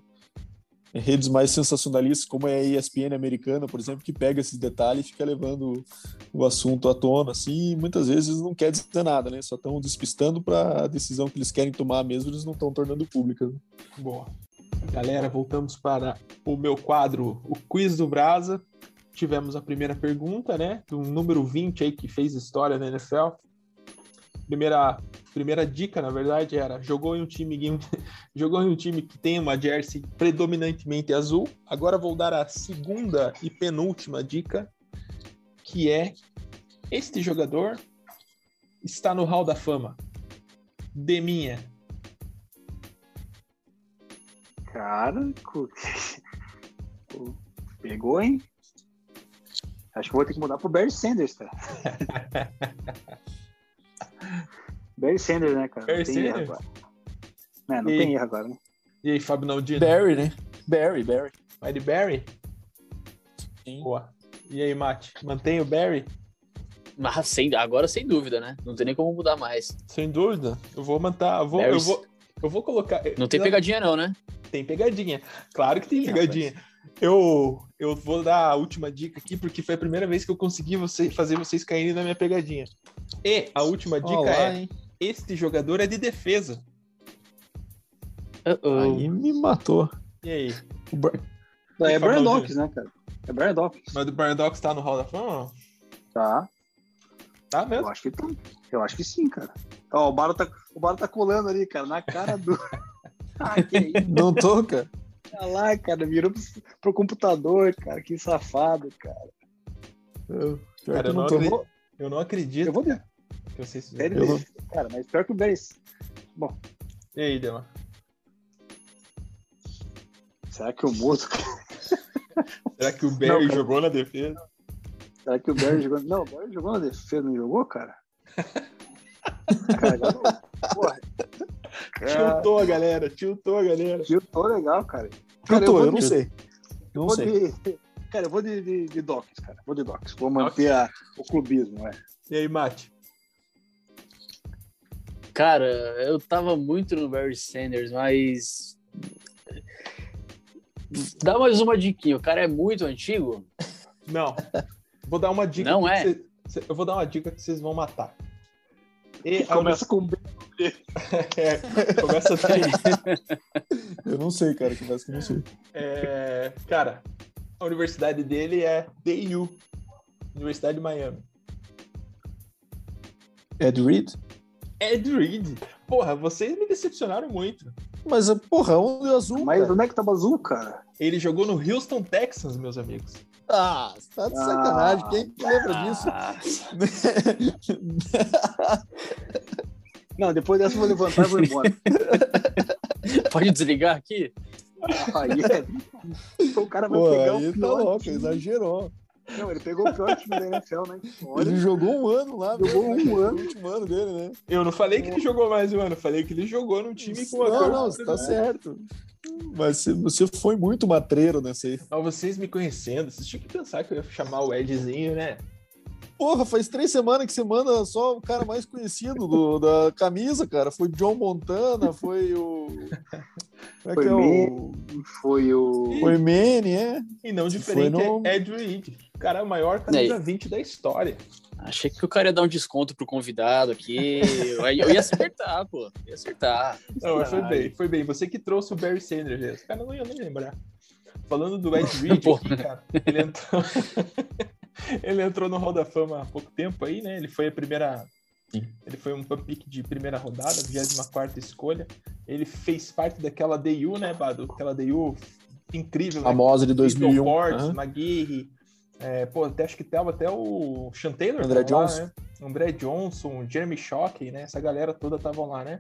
redes mais sensacionalistas, como é a ESPN americana, por exemplo, que pega esses detalhes e fica levando o assunto à tona, assim, e muitas vezes não quer dizer nada, né? Só estão despistando para a decisão que eles querem tomar mesmo, eles não estão tornando pública. Né? Boa. Galera, voltamos para o meu quadro, o Quiz do Brasa. Tivemos a primeira pergunta, né? Do número 20 aí que fez história na NFL. Primeira primeira dica, na verdade, era jogou em um time jogou em um time que tem uma jersey predominantemente azul. Agora vou dar a segunda e penúltima dica, que é este jogador está no Hall da Fama. Deminha. Cara, pegou, hein? Acho que vou ter que mudar pro Barry Sanders, cara. Barry Sanders, né, cara? Barry não tem Sanders? erro agora. É, não e... tem erro agora, né? E aí, Fábio Naldino? Barry, né? Barry, Barry. Vai de Barry? Sim. Boa. E aí, Mate, mantém o Barry? Mas sem, agora sem dúvida, né? Não tem nem como mudar mais. Sem dúvida. Eu vou manter. Eu vou, eu vou, eu vou colocar. Não tem pegadinha, não, né? Tem pegadinha. Claro que tem Sim, pegadinha. Eu, eu vou dar a última dica aqui, porque foi a primeira vez que eu consegui você, fazer vocês caírem na minha pegadinha. E a última dica Olá, é: hein? Este jogador é de defesa. Uh -oh. Aí me matou. E aí? O é Brian Dawkins, né, cara? É Brian Dawkins. Mas o Brian Dawkins tá no Hall da Fama? Tá. Tá mesmo? Eu acho que tá. Eu acho que sim, cara. Ó, o Baro tá, o Baro tá colando ali, cara, na cara do. ah, que isso? Não tô, cara. Olha lá, cara, virou pro, pro computador, cara. Que safado, cara. Eu, cara, eu não, não acredito, eu não acredito. Eu vou ver. Que vocês eu... Cara, mas pior que o Barry. Bom. E aí, Dema? Será que o mudo? Será que o Barry não, jogou na defesa? Será que o Barry jogou? Não, o Barry jogou na defesa, não jogou, cara? cara, porra. Tiltou a galera, tiltou a galera. Tiltou legal, cara. Tiltou, eu, eu, não sei. Eu não sei. De... Cara, eu vou de, de, de Docs, cara. Vou de Docs. Vou manter a, o clubismo, é. E aí, Mate? Cara, eu tava muito no Barry Sanders, mas. Dá mais uma diquinha. O cara é muito antigo? Não. Vou dar uma dica. Não é? Cê... eu vou dar uma dica que vocês vão matar. E começa com B. é, começa daí. eu não sei, cara. Começa com não sei. É, cara, a universidade dele é DU, Universidade de Miami. Ed Reed? Ed Reed. Porra, vocês me decepcionaram muito. Mas, porra, onde é azul? Mas cara? onde é que tava azul, cara? Ele jogou no Houston Texans, meus amigos. Ah, tá de sacanagem. Ah, Quem que lembra disso? Não, depois dessa eu vou levantar e vou embora. Pode desligar aqui? Aí é... O cara vai Pô, pegar aí o tá louco, exagerou. Não, ele pegou o pior time da NFL, né? Olha. Ele jogou um ano lá, jogou um ano. O último ano dele, né? Eu não falei que ele jogou mais um ano, falei que ele jogou num time com uma Não, não, você tá certo. Mas você foi muito matreiro nessa aí. Mas vocês me conhecendo, vocês tinham que pensar que eu ia chamar o Edzinho, né? Porra, faz três semanas que você manda só o cara mais conhecido do, da camisa, cara. Foi John Montana, foi o. Como é foi, que é o... foi o. Foi Manny, é. E não diferente no... é Ed Reed. O cara é o maior camisa 20 da história. Achei que o cara ia dar um desconto pro convidado aqui. Eu ia acertar, pô. Ia acertar. Não, foi bem, foi bem. Você que trouxe o Barry Sanders, esse cara não ia nem lembrar. Falando do Ed Reed, aqui, cara, ele entrou. ele entrou no Hall da Fama há pouco tempo aí, né? Ele foi a primeira. Sim. Ele foi um pick de primeira rodada, 24 escolha. Ele fez parte daquela DU, né, Bado? Aquela DU incrível. Famosa né? de 2001. Portes, Aham. Maguire, é, pô, até, acho que tava até o Sean Taylor. André tava lá, Johnson. né? André Johnson, o Jeremy Shockey, né? Essa galera toda estavam lá, né?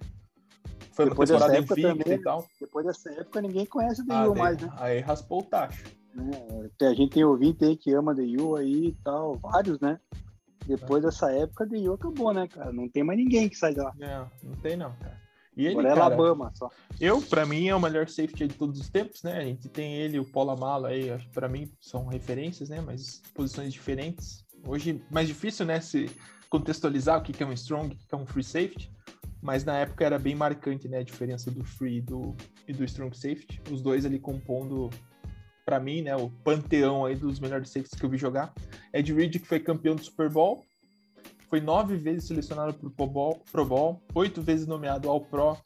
Foi uma Depois dessa temporada época invicta também, e tal. Depois dessa época, ninguém conhece o Ah, DU daí- mais, né? Aí raspou o tacho. Né? A gente tem ouvinte aí que ama DU aí e tal, vários, né? Depois dessa época, DU acabou, né, cara? Não tem mais ninguém que sai de lá. Não, não tem não, cara. E ele, Agora é cara, Alabama só. eu, pra mim, é o melhor safety de todos os tempos, né? A gente tem ele, o Paulo Amalo aí, acho que pra mim são referências, né? Mas posições diferentes. Hoje, mais difícil, né? Se contextualizar o que é um strong, o que que é um free safety. Mas na época era bem marcante, né? A diferença do free e do, e do strong safety. Os dois ali compondo, pra mim, né? O panteão aí dos melhores safeties que eu vi jogar. Ed Reed, que foi campeão do Super Bowl. Foi nove vezes selecionado para o Pro Bowl, Pro Bowl, oito vezes nomeado ao Pro,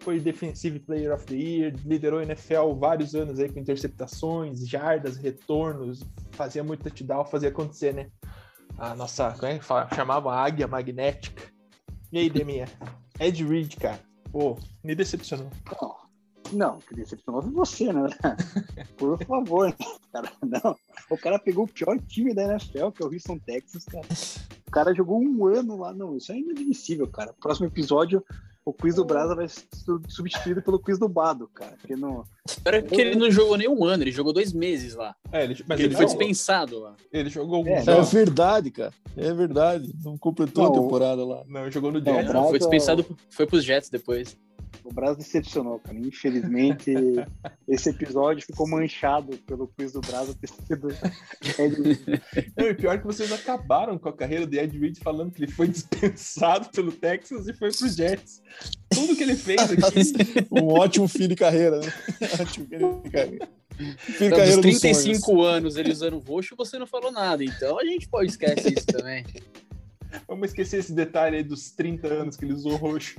foi Defensive Player of the Year, liderou a NFL vários anos aí com interceptações, jardas, retornos, fazia muito touchdown, fazia acontecer, né? A nossa, como é que fala? Chamava águia magnética. E aí, Deminha? Ed Reed, cara. Pô, me decepcionou. Não, que decepcionou foi você, né? Por favor, né, cara. Não. O cara pegou o pior time da NFL, que é o Houston Texas, cara. O cara jogou um ano lá. Não, isso é inadmissível, cara. Próximo episódio, o quiz do Brasa vai ser su- substituído pelo quiz do Bado, cara. Porque não. Era que ele não jogou nem um ano, ele jogou dois meses lá. É, ele, mas ele, ele, foi jogou, dispensado lá. ele jogou alguns É, É verdade, cara. É verdade. Não completou Não, a temporada lá. Não, ele jogou no Jets. Foi dispensado, foi pros Jets depois. O Brasa decepcionou, cara. Infelizmente, esse episódio ficou manchado pelo quiz do Brasa ter sido. Não, e pior que vocês acabaram com a carreira de Ed Reed falando que ele foi dispensado pelo Texas e foi pro Jets. Tudo que ele fez aqui. Um ótimo fim de carreira, né? Ótimo fim de carreira. Fim de Então, dos carreira dos 35 sonhos. anos ele usando roxo, você não falou nada. Então a gente pode esquecer isso também. Vamos esquecer esse detalhe aí dos 30 anos que ele usou roxo.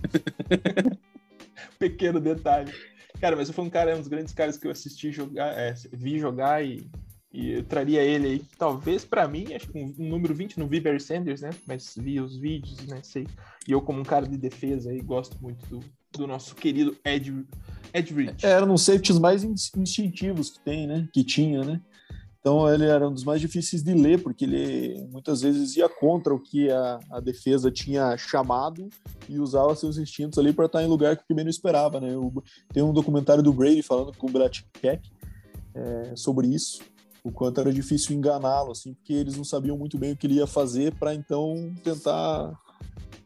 Pequeno detalhe. Cara, mas fui um cara, um dos grandes caras que eu assisti jogar, é, vi jogar e, e eu traria ele aí. Talvez pra mim, acho que um, um número 20, não vi Barry Sanders, né? Mas vi os vídeos, né? Sei. E eu, como um cara de defesa aí, gosto muito do, do nosso querido Ed, Ed Reed. É, Era um safeties mais ins- instintivos que tem, né? Que tinha, né? Então ele era um dos mais difíceis de ler, porque ele muitas vezes ia contra o que a, a defesa tinha chamado e usava seus instintos ali para estar em lugar que o QB não esperava, né? Tem um documentário do Brady falando com o Belichick é, sobre isso, o quanto era difícil enganá-lo, assim, porque eles não sabiam muito bem o que ele ia fazer para então tentar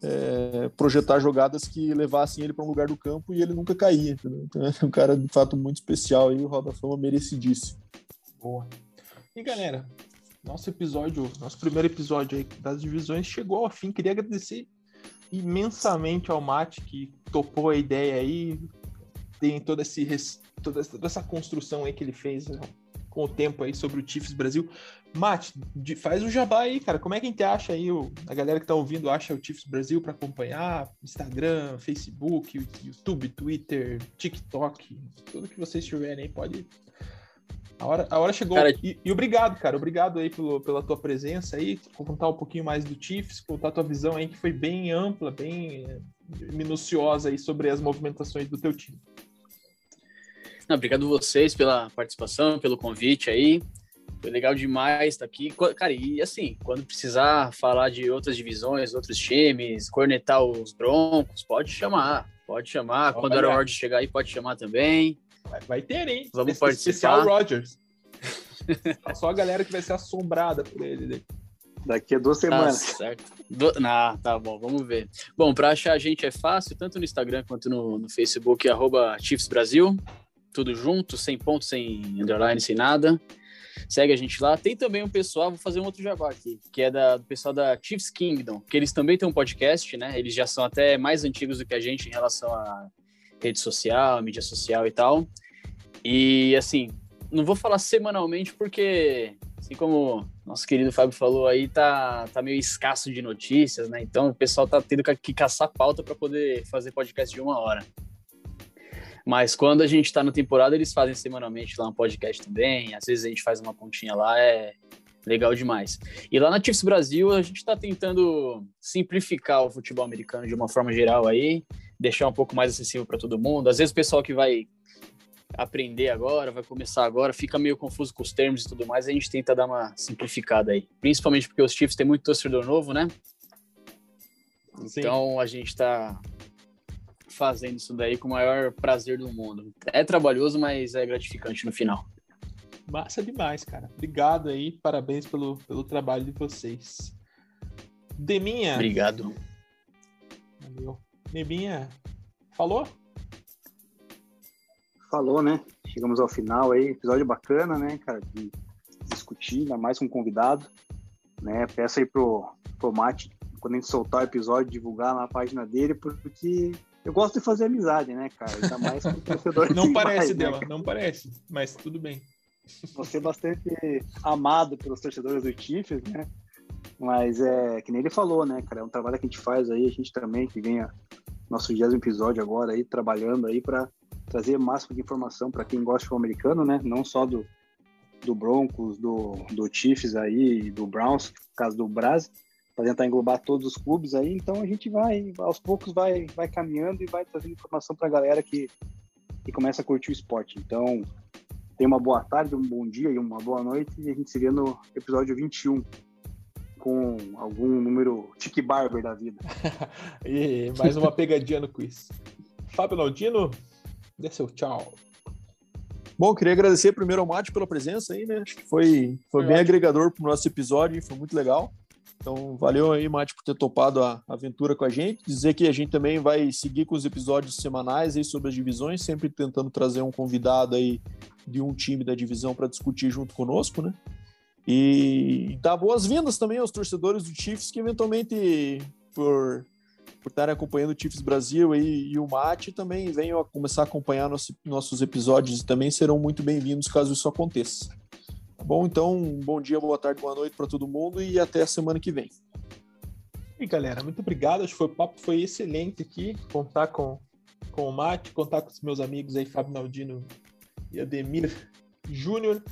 é, projetar jogadas que levassem ele para um lugar do campo e ele nunca caía. entendeu? Então é um cara de fato muito especial e o Roda Fama merecidíssimo. Boa. E galera, nosso episódio, nosso primeiro episódio aí das divisões chegou ao fim. Queria agradecer imensamente ao Mate que topou a ideia aí, tem todo esse toda essa, toda essa construção aí que ele fez né, com o tempo aí sobre o Chiefs Brasil. Mate, de- faz o jabá aí, cara. Como é que a gente acha aí, o- a galera que tá ouvindo acha o Chiefs Brasil para acompanhar? Instagram, Facebook, YouTube, Twitter, TikTok, tudo que vocês tiverem aí, pode a hora, a hora chegou. Cara- e, e obrigado, cara. Obrigado aí pelo, pela tua presença aí. Contar um pouquinho mais do Chiefs, contar a tua visão aí, que foi bem ampla, bem eh, minuciosa aí sobre as movimentações do teu time. Não, obrigado vocês pela participação, pelo convite aí. Foi legal demais estar aqui. Co- Cara, e assim, quando precisar falar de outras divisões, outros times, cornetar os Broncos, pode chamar. Pode chamar. Quando era hora de chegar aí, pode chamar também. Vai, vai ter, hein? Vamos Espe- participar. Especial Rogers. Só a galera que vai ser assombrada por ele. né? Daqui a duas Tá semanas. certo. Do... Não, tá bom, vamos ver. Bom, para achar a gente é fácil, tanto no Instagram quanto no, no Facebook, arroba Chiefs Brasil. Tudo junto, sem ponto, sem underline, sem nada. Segue a gente lá. Tem também um pessoal, vou fazer um outro jabá aqui, que é da, do pessoal da Chiefs Kingdom, que eles também têm um podcast, né? Eles já são até mais antigos do que a gente em relação a rede social, mídia social e tal. E assim, não vou falar semanalmente porque, assim como nosso querido Fábio falou aí, tá, tá meio escasso de notícias, né? Então o pessoal tá tendo que caçar pauta para poder fazer podcast de uma hora. Mas quando a gente tá na temporada, eles fazem semanalmente lá um podcast também. Às vezes a gente faz uma pontinha lá, é legal demais. E lá na Chiefs Brasil, a gente tá tentando simplificar o futebol americano de uma forma geral aí, deixar um pouco mais acessível para todo mundo. Às vezes o pessoal que vai aprender agora, vai começar agora, fica meio confuso com os termos e tudo mais, a gente tenta dar uma simplificada aí. Principalmente porque os Chiefs têm muito torcedor novo, né? Sim. Então a gente tá fazendo isso daí com o maior prazer do mundo. É trabalhoso, mas é gratificante no final. Massa demais, cara. Obrigado aí, parabéns pelo, pelo trabalho de vocês. Deminha. Obrigado. Valeu. Deminha, falou? Falou, né? Chegamos ao final aí, episódio bacana, né, cara, de discutir, ainda mais com um convidado, né? Peço aí pro, pro Mate, quando a gente soltar o episódio, divulgar na página dele, porque eu gosto de fazer amizade, né, cara? Ainda mais com torcedor. Não parece dela, né, não parece, mas tudo bem. Você bastante amado pelos torcedores do Chiefs, né? Mas é que nem ele falou, né, cara? É um trabalho que a gente faz aí, a gente também, que ganha nosso 20 episódio agora aí, trabalhando aí para trazer o máximo de informação para quem gosta futebol americano, né? Não só do, do Broncos, do, do Chiefs aí, do Browns, no caso do Brasil, para tentar englobar todos os clubes aí. Então a gente vai, aos poucos, vai, vai caminhando e vai trazendo informação para a galera que, que começa a curtir o esporte. Então, tenha uma boa tarde, um bom dia e uma boa noite. E a gente se vê no episódio 21 com algum número tique barber da vida. e mais uma pegadinha no quiz. Fábio Laudino, dê seu tchau. Bom, queria agradecer primeiro ao Mate pela presença aí, né? Acho que foi, foi, foi bem ótimo. agregador para o nosso episódio, foi muito legal. Então, valeu aí, Mate, por ter topado a aventura com a gente. Dizer que a gente também vai seguir com os episódios semanais aí sobre as divisões, sempre tentando trazer um convidado aí de um time da divisão para discutir junto conosco, né? E dar boas-vindas também aos torcedores do Chiefs que eventualmente, por por estarem acompanhando o Chiefs Brasil e, e o Mate também venham a começar a acompanhar nosso, nossos episódios e também serão muito bem-vindos caso isso aconteça. Tá bom? Então, bom dia, boa tarde, boa noite para todo mundo e até a semana que vem. E galera, muito obrigado. Acho que foi, o papo foi excelente aqui. Contar com, com o Mate, contar com os meus amigos aí, Fábio Naldino e Ademir Júnior.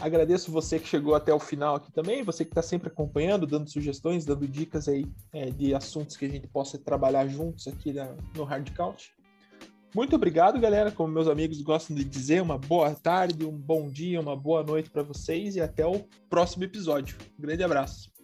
Agradeço você que chegou até o final aqui também, você que está sempre acompanhando, dando sugestões, dando dicas aí é, de assuntos que a gente possa trabalhar juntos aqui na, no Hard Count. Muito obrigado, galera. Como meus amigos gostam de dizer, uma boa tarde, um bom dia, uma boa noite para vocês e até o próximo episódio. Um grande abraço.